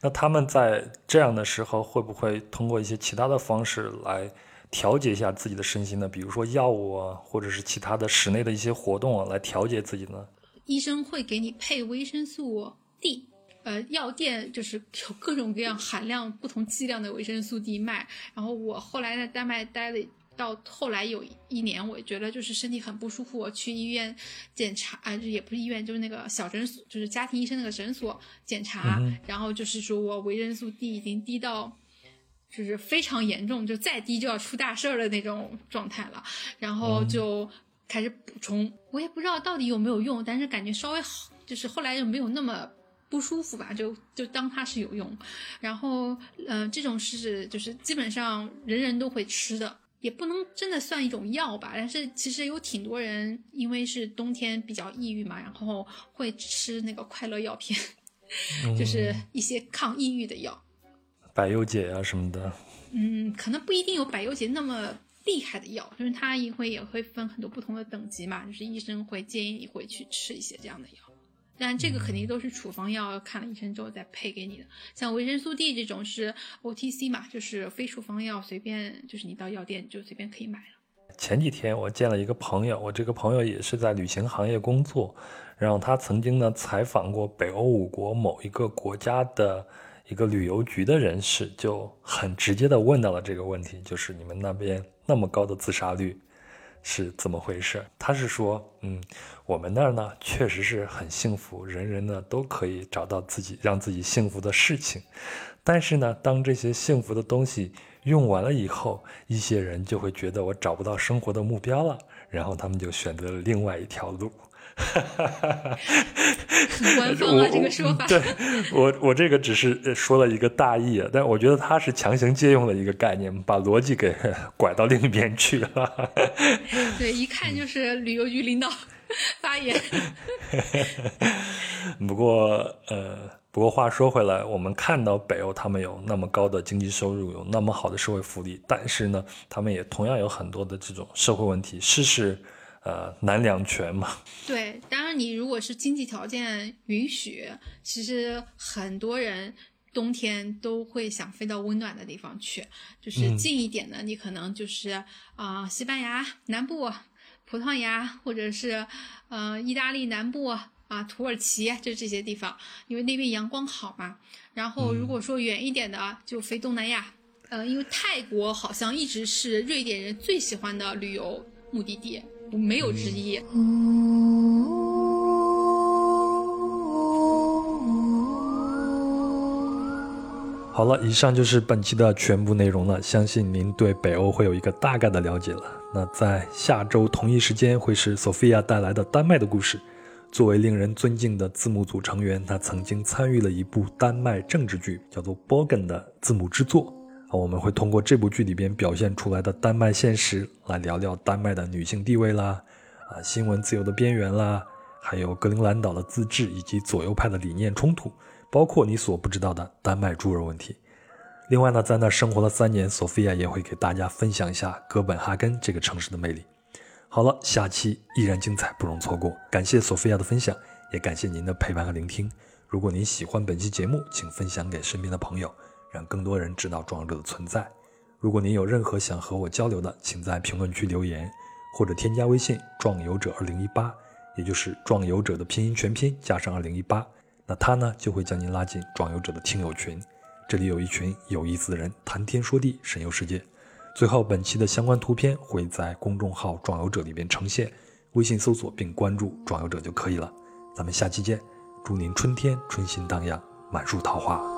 那他们在这样的时候，会不会通过一些其他的方式来调节一下自己的身心呢？比如说药物啊，或者是其他的室内的一些活动啊，来调节自己呢？医生会给你配维生素 D，呃，药店就是有各种各样含量不同剂量的维生素 D 卖。然后我后来在丹麦待了。到后来有一年，我觉得就是身体很不舒服，我去医院检查，啊，也不是医院，就是那个小诊所，就是家庭医生那个诊所检查，然后就是说我维生素 D 已经低到，就是非常严重，就再低就要出大事儿的那种状态了，然后就开始补充，我也不知道到底有没有用，但是感觉稍微好就是后来就没有那么不舒服吧，就就当它是有用。然后，呃，这种是就是基本上人人都会吃的，也不能真的算一种药吧。但是其实有挺多人因为是冬天比较抑郁嘛，然后会吃那个快乐药片，就是一些抗抑郁的药，百忧解啊什么的。嗯，可能不一定有百忧解那么。厉害的药，就是它也会也会分很多不同的等级嘛，就是医生会建议你会去吃一些这样的药，但这个肯定都是处方药，看了医生之后再配给你的。像维生素 D 这种是 OTC 嘛，就是非处方药，随便就是你到药店就随便可以买了。前几天我见了一个朋友，我这个朋友也是在旅行行业工作，然后他曾经呢采访过北欧五国某一个国家的。一个旅游局的人士就很直接的问到了这个问题，就是你们那边那么高的自杀率是怎么回事？他是说，嗯，我们那儿呢确实是很幸福，人人呢都可以找到自己让自己幸福的事情，但是呢，当这些幸福的东西用完了以后，一些人就会觉得我找不到生活的目标了，然后他们就选择了另外一条路。官方啊，这个说法。对我，我这个只是说了一个大意啊，但我觉得他是强行借用了一个概念，把逻辑给 拐到另一边去了。对，一 看就是旅游局领导发言。不过，呃，不过话说回来，我们看到北欧他们有那么高的经济收入，有那么好的社会福利，但是呢，他们也同样有很多的这种社会问题，事事。呃，难两全嘛。对，当然你如果是经济条件允许，其实很多人冬天都会想飞到温暖的地方去。就是近一点的，你可能就是啊，西班牙南部、葡萄牙，或者是呃意大利南部啊，土耳其，就这些地方，因为那边阳光好嘛。然后如果说远一点的，就飞东南亚。呃，因为泰国好像一直是瑞典人最喜欢的旅游目的地。我没有之一。好了，以上就是本期的全部内容了。相信您对北欧会有一个大概的了解了。那在下周同一时间会是 Sophia 带来的丹麦的故事。作为令人尊敬的字幕组成员，他曾经参与了一部丹麦政治剧，叫做《Borgen》的字幕制作。啊，我们会通过这部剧里边表现出来的丹麦现实来聊聊丹麦的女性地位啦，啊，新闻自由的边缘啦，还有格陵兰岛的自治以及左右派的理念冲突，包括你所不知道的丹麦猪肉问题。另外呢，在那生活了三年，索菲亚也会给大家分享一下哥本哈根这个城市的魅力。好了，下期依然精彩，不容错过。感谢索菲亚的分享，也感谢您的陪伴和聆听。如果您喜欢本期节目，请分享给身边的朋友。让更多人知道壮游者的存在。如果您有任何想和我交流的，请在评论区留言，或者添加微信“壮游者二零一八”，也就是“壮游者”的拼音全拼加上二零一八，那他呢就会将您拉进壮游者的听友群。这里有一群有意思的人谈天说地，神游世界。最后，本期的相关图片会在公众号“壮游者”里边呈现，微信搜索并关注“壮游者”就可以了。咱们下期见，祝您春天春心荡漾，满树桃花。